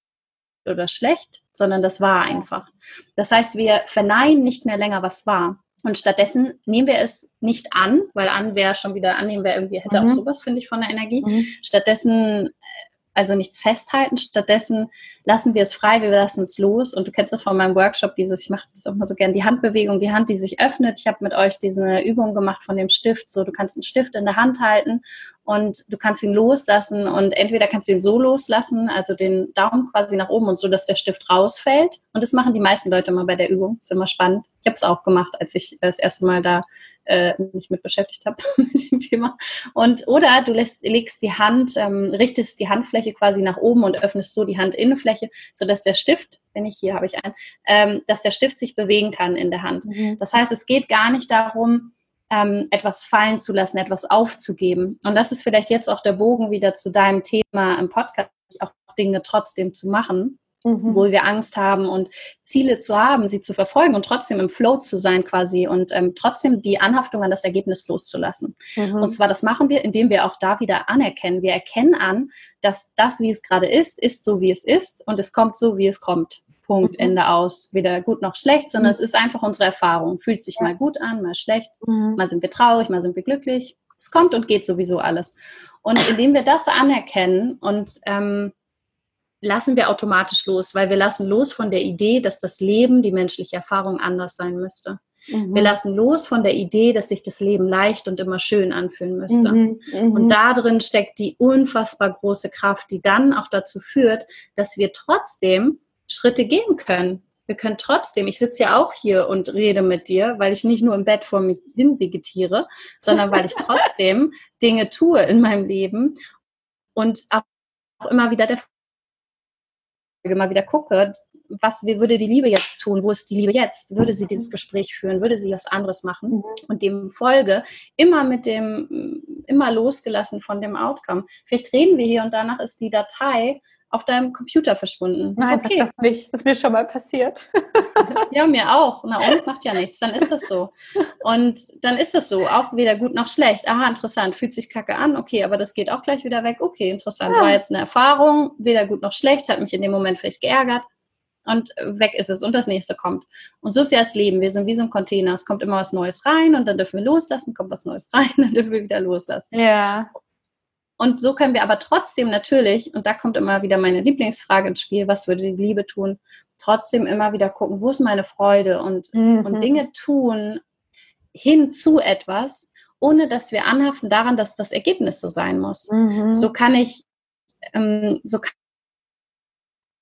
oder schlecht, sondern das war einfach. Das heißt, wir verneinen nicht mehr länger, was war. Und stattdessen nehmen wir es nicht an, weil an wäre schon wieder annehmen wäre irgendwie, hätte mhm. auch sowas, finde ich, von der Energie. Mhm. Stattdessen äh, also nichts festhalten. Stattdessen lassen wir es frei, wir lassen es los. Und du kennst das von meinem Workshop, dieses, ich mache das auch mal so gern, die Handbewegung, die Hand, die sich öffnet. Ich habe mit euch diese Übung gemacht von dem Stift. So, du kannst einen Stift in der Hand halten und du kannst ihn loslassen und entweder kannst du ihn so loslassen, also den Daumen quasi nach oben und so, dass der Stift rausfällt. Und das machen die meisten Leute mal bei der Übung. ist immer spannend. Ich habe es auch gemacht, als ich das erste Mal da äh, mich mit beschäftigt habe *laughs* mit dem Thema. Und oder du lässt, legst die Hand, ähm, richtest die Handfläche quasi nach oben und öffnest so die Handinnenfläche, sodass der Stift, wenn ich hier habe ich einen, ähm, dass der Stift sich bewegen kann in der Hand. Mhm. Das heißt, es geht gar nicht darum, ähm, etwas fallen zu lassen, etwas aufzugeben. Und das ist vielleicht jetzt auch der Bogen wieder zu deinem Thema im Podcast, auch Dinge trotzdem zu machen mhm. wo wir Angst haben und Ziele zu haben, sie zu verfolgen und trotzdem im Flow zu sein quasi und ähm, trotzdem die Anhaftung an das Ergebnis loszulassen. Mhm. Und zwar das machen wir, indem wir auch da wieder anerkennen. Wir erkennen an, dass das, wie es gerade ist, ist so, wie es ist und es kommt so, wie es kommt. Punkt, mhm. Ende aus. Weder gut noch schlecht, sondern mhm. es ist einfach unsere Erfahrung. Fühlt sich mal gut an, mal schlecht. Mhm. Mal sind wir traurig, mal sind wir glücklich. Es kommt und geht sowieso alles. Und indem wir das anerkennen und ähm, lassen wir automatisch los, weil wir lassen los von der Idee, dass das Leben, die menschliche Erfahrung anders sein müsste. Mhm. Wir lassen los von der Idee, dass sich das Leben leicht und immer schön anfühlen müsste. Mhm. Mhm. Und da drin steckt die unfassbar große Kraft, die dann auch dazu führt, dass wir trotzdem Schritte gehen können. Wir können trotzdem, ich sitze ja auch hier und rede mit dir, weil ich nicht nur im Bett vor mir hin vegetiere, sondern weil ich *laughs* trotzdem Dinge tue in meinem Leben und auch immer wieder der immer wieder gucke, was würde die Liebe jetzt tun? Wo ist die Liebe jetzt? Würde sie dieses Gespräch führen? Würde sie was anderes machen? Mhm. Und dem folge immer mit dem, immer losgelassen von dem Outcome. Vielleicht reden wir hier und danach ist die Datei auf deinem Computer verschwunden. Nein, okay. das nicht. Das ist mir schon mal passiert. *laughs* ja, mir auch. Na und macht ja nichts. Dann ist das so. Und dann ist das so. Auch weder gut noch schlecht. Aha, interessant. Fühlt sich kacke an. Okay, aber das geht auch gleich wieder weg. Okay, interessant. Ja. War jetzt eine Erfahrung. Weder gut noch schlecht. Hat mich in dem Moment vielleicht geärgert. Und weg ist es. Und das nächste kommt. Und so ist ja das Leben. Wir sind wie so ein Container. Es kommt immer was Neues rein und dann dürfen wir loslassen. Kommt was Neues rein, *laughs* dann dürfen wir wieder loslassen. Ja. Und so können wir aber trotzdem natürlich, und da kommt immer wieder meine Lieblingsfrage ins Spiel, was würde die Liebe tun? Trotzdem immer wieder gucken, wo ist meine Freude und, mhm. und Dinge tun hin zu etwas, ohne dass wir anhaften daran, dass das Ergebnis so sein muss. Mhm. So kann ich, ähm, so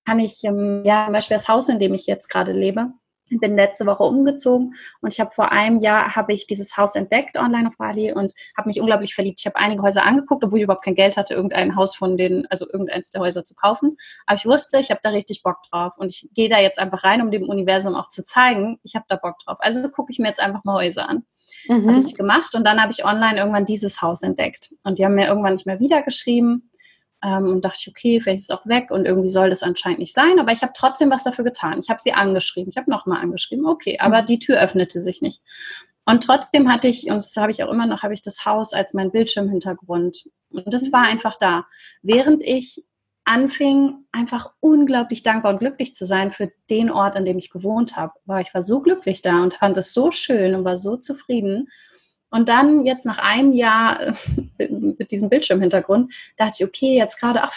kann ich, ähm, ja, zum Beispiel das Haus, in dem ich jetzt gerade lebe, ich bin letzte Woche umgezogen und ich habe vor einem Jahr habe ich dieses Haus entdeckt online auf Bali und habe mich unglaublich verliebt. Ich habe einige Häuser angeguckt, obwohl ich überhaupt kein Geld hatte, irgendein Haus von den, also irgendeins der Häuser zu kaufen. Aber ich wusste, ich habe da richtig Bock drauf und ich gehe da jetzt einfach rein, um dem Universum auch zu zeigen, ich habe da Bock drauf. Also gucke ich mir jetzt einfach mal Häuser an. Mhm. Habe ich gemacht und dann habe ich online irgendwann dieses Haus entdeckt und die haben mir irgendwann nicht mehr wieder geschrieben ähm, und dachte ich, okay, vielleicht ist es auch weg und irgendwie soll das anscheinend nicht sein. Aber ich habe trotzdem was dafür getan. Ich habe sie angeschrieben. Ich habe nochmal angeschrieben. Okay, aber mhm. die Tür öffnete sich nicht. Und trotzdem hatte ich, und das habe ich auch immer noch, habe ich das Haus als mein Bildschirmhintergrund. Und das war mhm. einfach da. Während ich anfing, einfach unglaublich dankbar und glücklich zu sein für den Ort, an dem ich gewohnt habe. War ich war so glücklich da und fand es so schön und war so zufrieden. Und dann jetzt nach einem Jahr äh, mit diesem Bildschirmhintergrund dachte ich, okay, jetzt gerade, ach,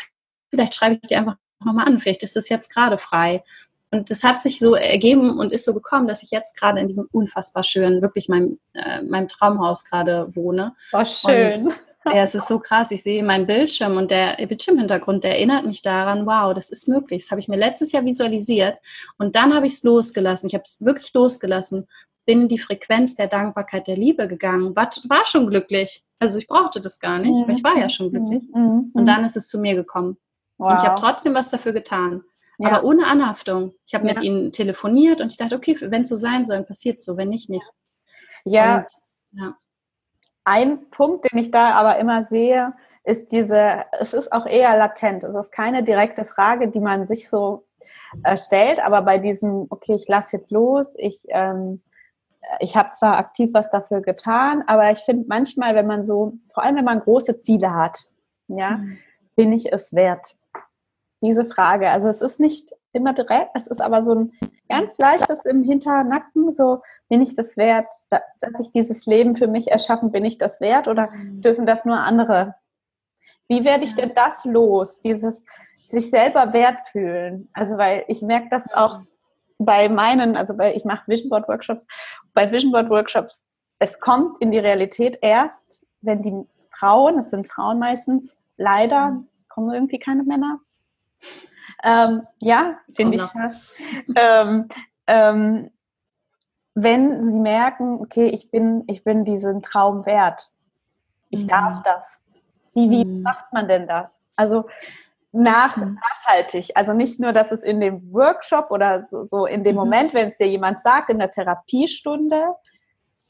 vielleicht schreibe ich dir einfach nochmal an, vielleicht ist es jetzt gerade frei. Und das hat sich so ergeben und ist so gekommen, dass ich jetzt gerade in diesem unfassbar schönen, wirklich meinem, äh, meinem Traumhaus gerade wohne. War schön. Und Ja, es ist so krass. Ich sehe meinen Bildschirm und der Bildschirmhintergrund, der erinnert mich daran, wow, das ist möglich. Das habe ich mir letztes Jahr visualisiert und dann habe ich es losgelassen. Ich habe es wirklich losgelassen, bin in die Frequenz der Dankbarkeit, der Liebe gegangen, war, war schon glücklich. Also ich brauchte das gar nicht, weil ich war ja schon glücklich. Mhm. mhm. Und dann ist es zu mir gekommen. Wow. Und ich habe trotzdem was dafür getan. Ja. Aber ohne Anhaftung. Ich habe ja. mit ihnen telefoniert und ich dachte, okay, wenn es so sein soll, passiert so, wenn nicht, nicht. Ja. Und, ja. Ein Punkt, den ich da aber immer sehe, ist diese, es ist auch eher latent. Es ist keine direkte Frage, die man sich so äh, stellt, aber bei diesem, okay, ich lasse jetzt los, ich, ähm, ich habe zwar aktiv was dafür getan, aber ich finde manchmal, wenn man so, vor allem wenn man große Ziele hat, ja, mhm. bin ich es wert? diese Frage. Also es ist nicht immer direkt, es ist aber so ein ganz leichtes im Hinternacken, so bin ich das wert, dass ich dieses Leben für mich erschaffen, bin ich das wert oder mhm. dürfen das nur andere? Wie werde ich denn das los, dieses sich selber wert fühlen? Also weil ich merke das auch bei meinen, also bei, ich mache Vision Board Workshops, bei Vision Board Workshops, es kommt in die Realität erst, wenn die Frauen, es sind Frauen meistens, leider, mhm. es kommen irgendwie keine Männer, ähm, ja, finde ich. *laughs* Ähm, ähm, wenn sie merken, okay, ich bin, ich bin diesen Traum wert. Ich mhm. darf das. Wie, wie mhm. macht man denn das? Also nach, mhm. nachhaltig. Also nicht nur, dass es in dem Workshop oder so, so in dem mhm. Moment, wenn es dir jemand sagt, in der Therapiestunde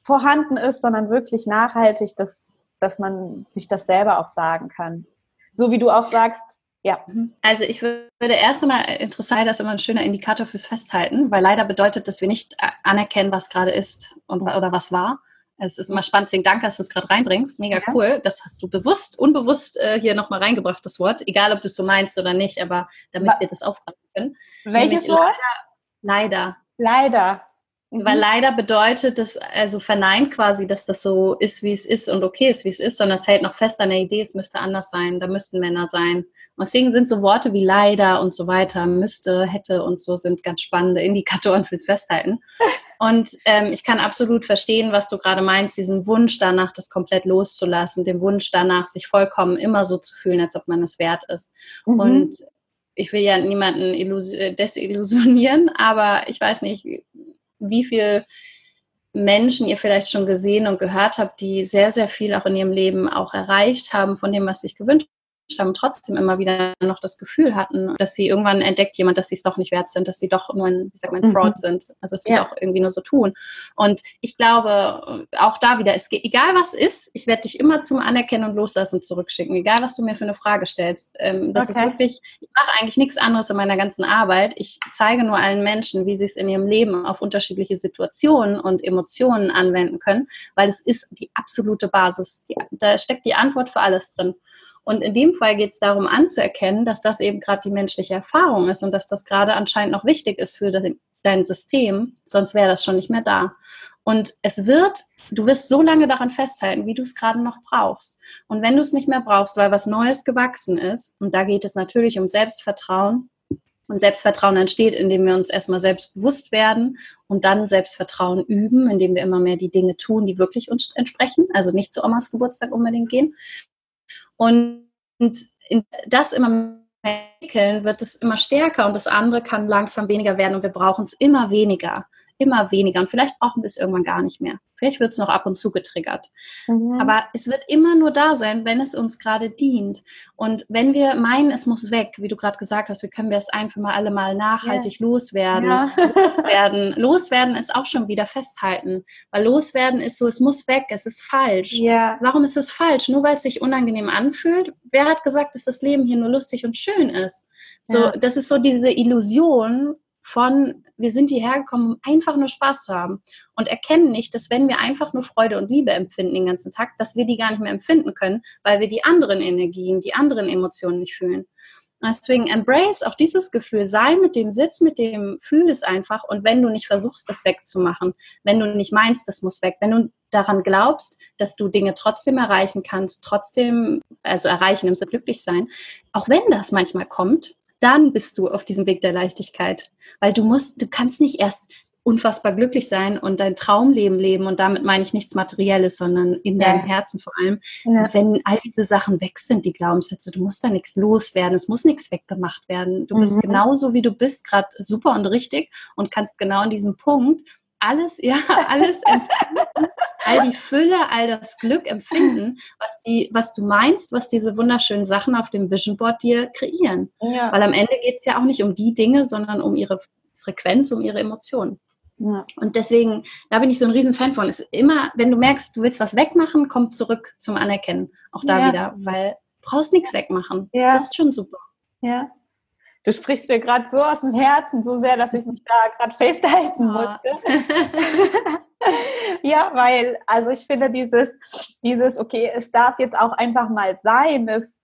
vorhanden ist, sondern wirklich nachhaltig, dass, dass man sich das selber auch sagen kann. So wie du auch sagst, ja. Mhm. Also ich würde erst einmal interessant, das ist immer ein schöner Indikator fürs Festhalten, weil leider bedeutet, dass wir nicht anerkennen, was gerade ist und, oder was war. Es ist immer spannend, deswegen danke, dass du es gerade reinbringst. Mega ja. cool. Das hast du bewusst, unbewusst äh, hier nochmal reingebracht, das Wort. Egal, ob du es so meinst oder nicht, aber damit was? wir das aufgreifen können. Welches Wort? Leider. Leider. Mhm. Weil leider bedeutet das, also verneint quasi, dass das so ist, wie es ist und okay ist, wie es ist, sondern es hält noch fest an der Idee, es müsste anders sein, da müssten Männer sein. Und deswegen sind so Worte wie leider und so weiter, müsste, hätte und so sind ganz spannende Indikatoren fürs Festhalten. Und ähm, ich kann absolut verstehen, was du gerade meinst, diesen Wunsch danach, das komplett loszulassen, den Wunsch danach, sich vollkommen immer so zu fühlen, als ob man es wert ist. Mhm. Und ich will ja niemanden äh, desillusionieren, *laughs* aber ich weiß nicht, wie viel Menschen ihr vielleicht schon gesehen und gehört habt, die sehr, sehr viel auch in ihrem Leben auch erreicht haben von dem, was sich gewünscht haben, trotzdem immer wieder noch das Gefühl hatten, dass sie irgendwann entdeckt jemand, dass sie es doch nicht wert sind, dass sie doch nur ein, ich sag mal, ein Fraud mhm. sind, also dass sie ja. doch irgendwie nur so tun. Und ich glaube, auch da wieder, es geht, egal was ist, ich werde dich immer zum Anerkennen und Loslassen zurückschicken, egal was du mir für eine Frage stellst. Ähm, das okay. ist wirklich, ich mache eigentlich nichts anderes in meiner ganzen Arbeit. Ich zeige nur allen Menschen, wie sie es in ihrem Leben auf unterschiedliche Situationen und Emotionen anwenden können, weil es ist die absolute Basis. Die, da steckt die Antwort für alles drin. Und in dem Fall geht es darum anzuerkennen, dass das eben gerade die menschliche Erfahrung ist und dass das gerade anscheinend noch wichtig ist für dein System, sonst wäre das schon nicht mehr da. Und es wird, du wirst so lange daran festhalten, wie du es gerade noch brauchst. Und wenn du es nicht mehr brauchst, weil was Neues gewachsen ist, und da geht es natürlich um Selbstvertrauen, und Selbstvertrauen entsteht, indem wir uns erstmal selbst bewusst werden und dann Selbstvertrauen üben, indem wir immer mehr die Dinge tun, die wirklich uns entsprechen. Also nicht zu Omas Geburtstag unbedingt gehen, und das immer entwickeln, wird es immer stärker und das andere kann langsam weniger werden und wir brauchen es immer weniger immer weniger und vielleicht brauchen wir es irgendwann gar nicht mehr. Vielleicht wird es noch ab und zu getriggert. Mhm. Aber es wird immer nur da sein, wenn es uns gerade dient. Und wenn wir meinen, es muss weg, wie du gerade gesagt hast, wie können wir es einfach mal alle mal nachhaltig ja. loswerden. Ja. *laughs* loswerden. Loswerden ist auch schon wieder festhalten. Weil loswerden ist so, es muss weg, es ist falsch. Ja. Warum ist es falsch? Nur weil es sich unangenehm anfühlt? Wer hat gesagt, dass das Leben hier nur lustig und schön ist? So, das ist so diese Illusion, von, wir sind hierher gekommen, um einfach nur Spaß zu haben und erkennen nicht, dass wenn wir einfach nur Freude und Liebe empfinden den ganzen Tag, dass wir die gar nicht mehr empfinden können, weil wir die anderen Energien, die anderen Emotionen nicht fühlen. Deswegen embrace auch dieses Gefühl, sei mit dem Sitz, mit dem fühl es einfach und wenn du nicht versuchst, das wegzumachen, wenn du nicht meinst, das muss weg, wenn du daran glaubst, dass du Dinge trotzdem erreichen kannst, trotzdem, also erreichen im Sinne glücklich sein, auch wenn das manchmal kommt, dann bist du auf diesem Weg der Leichtigkeit. Weil du musst, du kannst nicht erst unfassbar glücklich sein und dein Traumleben leben. Und damit meine ich nichts Materielles, sondern in ja. deinem Herzen vor allem. Ja. Wenn all diese Sachen weg sind, die Glaubenssätze, du musst da nichts loswerden, es muss nichts weggemacht werden. Du mhm. bist genauso, wie du bist, gerade super und richtig und kannst genau in diesem Punkt alles, ja, alles empfinden, all die Fülle, all das Glück empfinden, was, die, was du meinst, was diese wunderschönen Sachen auf dem Vision Board dir kreieren. Ja. Weil am Ende geht es ja auch nicht um die Dinge, sondern um ihre Frequenz, um ihre Emotionen. Ja. Und deswegen, da bin ich so ein Riesenfan von. Ist immer, wenn du merkst, du willst was wegmachen, komm zurück zum Anerkennen. Auch da ja. wieder, weil du brauchst nichts wegmachen. Ja. Das ist schon super. Ja. Du sprichst mir gerade so aus dem Herzen, so sehr, dass ich mich da gerade festhalten oh. musste. *laughs* ja, weil, also ich finde dieses, dieses, okay, es darf jetzt auch einfach mal sein, es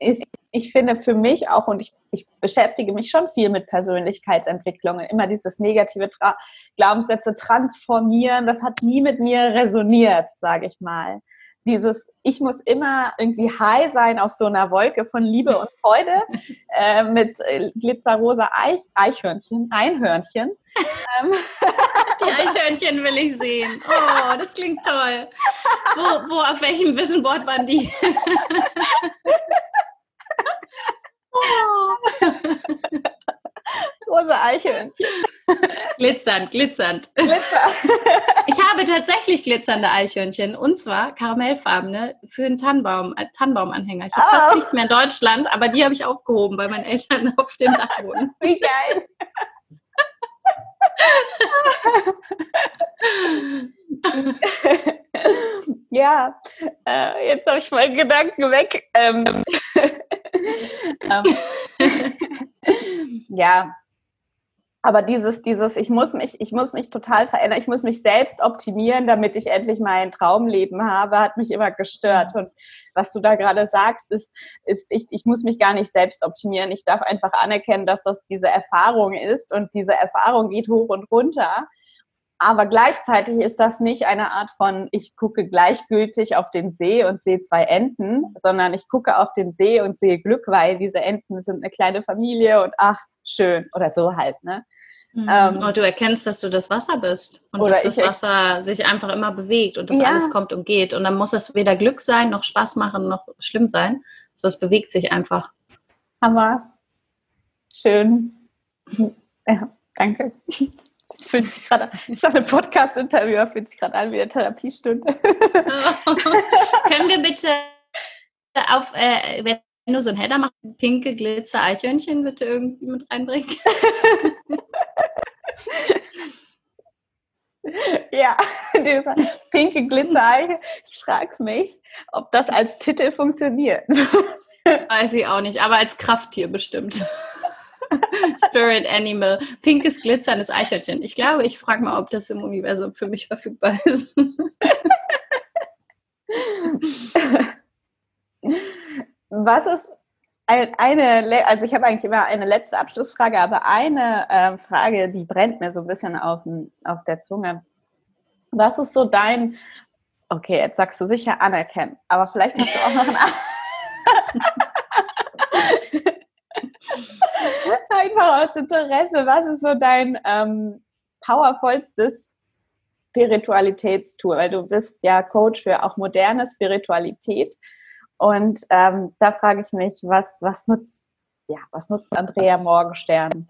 ist, ich finde für mich auch, und ich, ich beschäftige mich schon viel mit Persönlichkeitsentwicklungen, immer dieses negative Tra Glaubenssätze transformieren, das hat nie mit mir resoniert, sage ich mal. Dieses, ich muss immer irgendwie high sein auf so einer Wolke von Liebe und Freude *laughs* äh, mit äh, glitzerrosa Eich, Eichhörnchen, Einhörnchen. Ähm. Die Eichhörnchen will ich sehen. Oh, das klingt toll. Wo, wo auf welchem Vision Board waren die? *laughs* *laughs* Große Eichhörnchen. *laughs* Glitzernd, glitzernd. Glitzer. *laughs* Ich habe tatsächlich glitzernde Eichhörnchen und zwar karamellfarbene für einen Tannenbaum, äh, Tannenbaumanhänger. Ich habe oh. fast nichts mehr in Deutschland, aber die habe ich aufgehoben bei meinen Eltern *laughs* auf dem Dachboden. Wie geil. ja, äh, jetzt habe ich meinen Gedanken weg. Ähm, ähm, ja, aber dieses, dieses, ich muss mich, ich muss mich total verändern, ich muss mich selbst optimieren, damit ich endlich mein Traumleben habe, hat mich immer gestört. Und was du da gerade sagst, ist, ist ich, ich muss mich gar nicht selbst optimieren. Ich darf einfach anerkennen, dass das diese Erfahrung ist und diese Erfahrung geht hoch und runter. Aber gleichzeitig ist das nicht eine Art von, ich gucke gleichgültig auf den See und sehe zwei Enten, sondern ich gucke auf den See und sehe Glück, weil diese Enten sind eine kleine Familie und ach, schön oder so halt, ne? Mhm. Ähm, und du erkennst, dass du das Wasser bist und dass das Wasser sich einfach immer bewegt und dass ja. alles kommt und geht. Und dann muss es weder Glück sein, noch Spaß machen, noch schlimm sein. So, es bewegt sich einfach. Hammer. Schön. *laughs* Ja, danke. Das fühlt sich gerade an. Das ist doch ein Podcast-Interview, fühlt sich gerade an wie eine Therapiestunde. Oh. *laughs* Können wir bitte auf, äh, wenn du so ein Header machst, pinke Glitzer-Eichhörnchen bitte irgendwie mit reinbringen? *laughs* ja, pinke Glitzer. Ich frage mich, ob das als Titel funktioniert. Weiß ich auch nicht, aber als Krafttier bestimmt. Spirit Animal, pinkes glitzerndes Eichhörnchen. Ich glaube, ich frage mal, ob das im Universum für mich verfügbar ist. Was ist eine, also ich habe eigentlich immer eine letzte Abschlussfrage, aber eine äh, Frage, die brennt mir so ein bisschen auf, auf der Zunge. Was ist so dein, okay, jetzt sagst du sicher anerkennen, aber vielleicht hast du auch noch ein *laughs* Aus Interesse, was ist so dein ähm, powervollstes Spiritualitätstool? Weil du bist ja Coach für auch moderne Spiritualität. Und ähm, da frage ich mich, was, was nutzt, ja, was nutzt Andrea Morgenstern?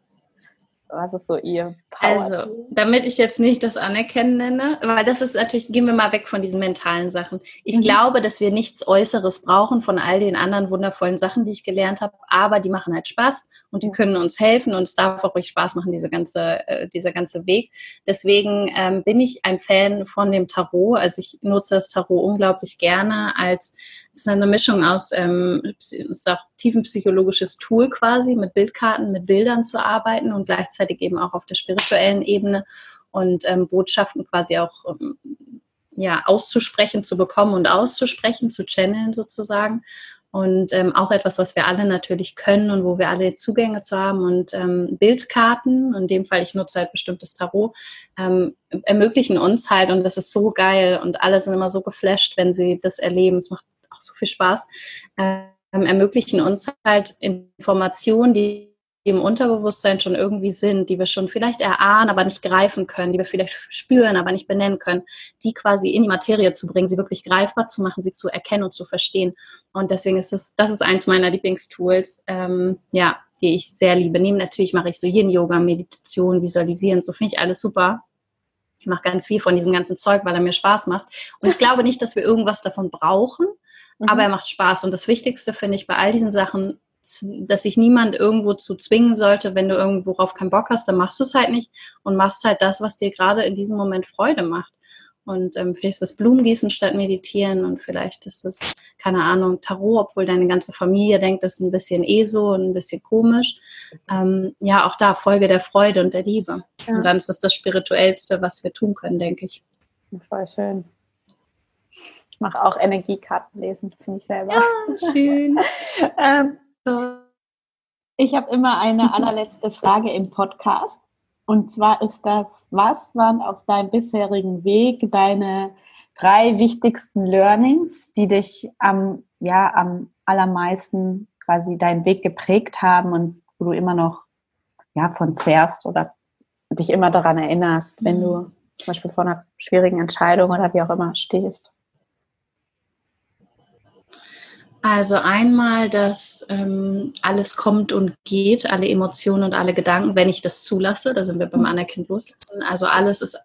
Was ist so ihr Power? Also, damit ich jetzt nicht das Anerkennen nenne, weil das ist natürlich, gehen wir mal weg von diesen mentalen Sachen. Ich mhm. glaube, dass wir nichts Äußeres brauchen von all den anderen wundervollen Sachen, die ich gelernt habe, aber die machen halt Spaß und die mhm. können uns helfen und es darf auch ruhig Spaß machen, diese ganze, äh, dieser ganze Weg. Deswegen ähm, bin ich ein Fan von dem Tarot. Also ich nutze das Tarot unglaublich gerne als ist eine Mischung aus, ähm, ist auch tiefenpsychologisches Tool quasi, mit Bildkarten, mit Bildern zu arbeiten und gleichzeitig eben auch auf der spirituellen Ebene und ähm, Botschaften quasi auch ähm, ja, auszusprechen, zu bekommen und auszusprechen, zu channeln sozusagen. Und ähm, auch etwas, was wir alle natürlich können und wo wir alle Zugänge zu haben. Und ähm, Bildkarten, in dem Fall, ich nutze halt bestimmtes Tarot, ähm, ermöglichen uns halt, und das ist so geil und alle sind immer so geflasht, wenn sie das erleben. Es macht auch so viel Spaß, ähm, ermöglichen uns halt Informationen, die im Unterbewusstsein schon irgendwie sind, die wir schon vielleicht erahnen, aber nicht greifen können, die wir vielleicht spüren, aber nicht benennen können, die quasi in die Materie zu bringen, sie wirklich greifbar zu machen, sie zu erkennen und zu verstehen. Und deswegen ist es, das ist eins meiner Lieblingstools, ähm, ja, die ich sehr liebe. Neben natürlich mache ich so Yin-Yoga, Meditation, Visualisieren, so finde ich alles super. Ich mache ganz viel von diesem ganzen Zeug, weil er mir Spaß macht. Und ich glaube nicht, dass wir irgendwas davon brauchen, mhm. aber er macht Spaß. Und das Wichtigste finde ich bei all diesen Sachen, dass sich niemand irgendwo zu zwingen sollte, wenn du irgendwo drauf keinen Bock hast, dann machst du es halt nicht und machst halt das, was dir gerade in diesem Moment Freude macht. Und ähm, vielleicht ist das Blumengießen statt Meditieren und vielleicht ist es, keine Ahnung, Tarot, obwohl deine ganze Familie denkt, das ist ein bisschen eh so und ein bisschen komisch. Ähm, ja, auch da Folge der Freude und der Liebe. Ja. Und dann ist das das Spirituellste, was wir tun können, denke ich. Voll schön. Ich mache auch Energiekarten lesen, finde ich selber. Ja, schön. *laughs* ähm, ich habe immer eine allerletzte Frage im Podcast. Und zwar ist das, was waren auf deinem bisherigen Weg deine drei wichtigsten Learnings, die dich am, ja, am allermeisten quasi deinen Weg geprägt haben und wo du immer noch ja, von zehrst oder dich immer daran erinnerst, wenn du mhm. zum Beispiel vor einer schwierigen Entscheidung oder wie auch immer stehst? Also einmal, dass ähm, alles kommt und geht, alle Emotionen und alle Gedanken, wenn ich das zulasse, da sind wir beim Anerkennen loslassen. Also alles ist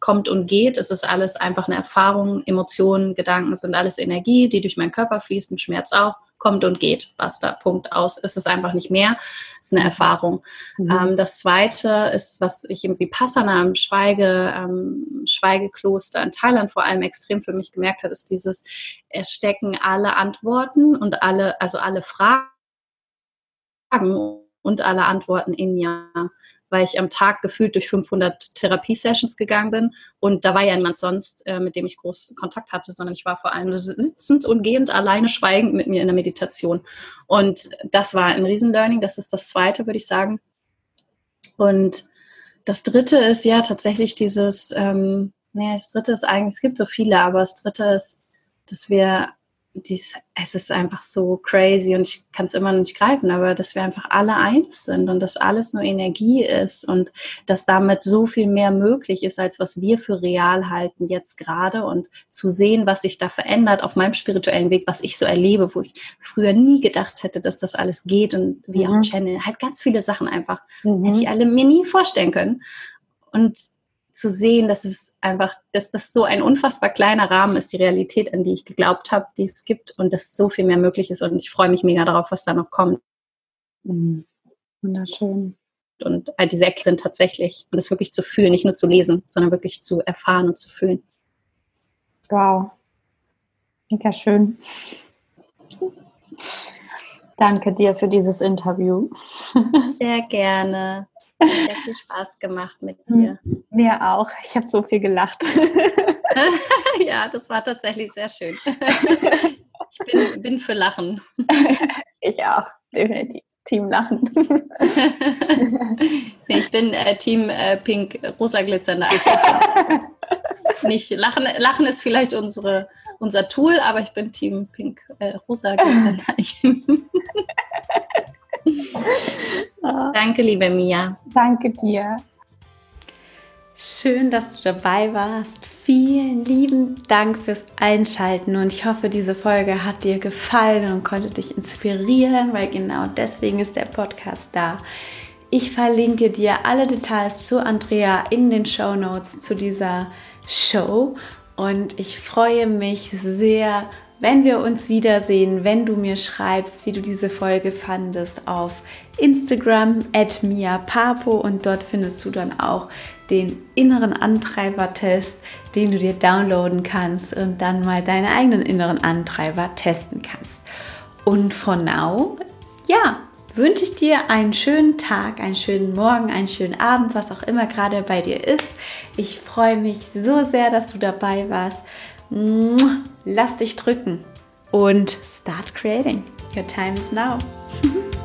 kommt und geht. Es ist alles einfach eine Erfahrung. Emotionen, Gedanken sind alles Energie, die durch meinen Körper fließt, und Schmerz auch kommt und geht. Basta, Punkt aus. Es ist einfach nicht mehr. Es ist eine Erfahrung. Mhm. Ähm, das zweite ist, was ich im Vipassana im Schweige, ähm, Schweigekloster in Thailand vor allem extrem für mich gemerkt habe, ist dieses Erstecken alle Antworten und alle, also alle Fragen und alle Antworten in ja weil ich am Tag gefühlt durch 500 Therapiesessions gegangen bin und da war ja niemand sonst, äh, mit dem ich groß Kontakt hatte, sondern ich war vor allem sitzend und gehend, alleine schweigend mit mir in der Meditation. Und das war ein Riesenlearning, das ist das zweite, würde ich sagen. Und das dritte ist ja tatsächlich dieses, ähm, nee, das dritte ist eigentlich, es gibt so viele, aber das dritte ist, dass wir dies, es ist einfach so crazy und ich kann es immer noch nicht greifen, aber dass wir einfach alle eins sind und dass alles nur Energie ist und dass damit so viel mehr möglich ist, als was wir für real halten jetzt gerade und zu sehen, was sich da verändert auf meinem spirituellen Weg, was ich so erlebe, wo ich früher nie gedacht hätte, dass das alles geht und wie mhm. auch Channel, halt ganz viele Sachen einfach, mhm. hätte ich alle mir nie vorstellen können. Und zu sehen, dass es einfach, dass das so ein unfassbar kleiner Rahmen ist, die Realität, an die ich geglaubt habe, die es gibt und dass so viel mehr möglich ist und ich freue mich mega darauf, was da noch kommt. Mhm. Wunderschön. Und all diese Ecken sind tatsächlich, und das wirklich zu fühlen, nicht nur zu lesen, sondern wirklich zu erfahren und zu fühlen. Wow. Mega schön. Danke dir für dieses Interview. Sehr gerne. Sehr viel Spaß gemacht mit dir. Mir auch. Ich habe so viel gelacht. *laughs* ja, das war tatsächlich sehr schön. Ich bin, bin für Lachen. *laughs* Ich auch, definitiv. Team Lachen. *laughs* Ich bin äh, Team äh, Pink Rosa glitzernde Nicht Lachen, Lachen ist vielleicht unsere, unser Tool, aber ich bin Team Pink äh, Rosa glitzernde Danke, liebe Mia. Danke dir. Schön, dass du dabei warst. Vielen lieben Dank fürs Einschalten und ich hoffe, diese Folge hat dir gefallen und konnte dich inspirieren, weil genau deswegen ist der Podcast da. Ich verlinke dir alle Details zu Andrea in den Show Notes zu dieser Show und ich freue mich sehr, wenn wir uns wiedersehen, wenn du mir schreibst, wie du diese Folge fandest auf Instagram at miapapo und dort findest du dann auch den inneren Antreiber-Test, den du dir downloaden kannst und dann mal deine eigenen inneren Antreiber testen kannst. Und von now, ja, wünsche ich dir einen schönen Tag, einen schönen Morgen, einen schönen Abend, was auch immer gerade bei dir ist. Ich freue mich so sehr, dass du dabei warst. Lass dich drücken und start creating. Your time is now. *laughs*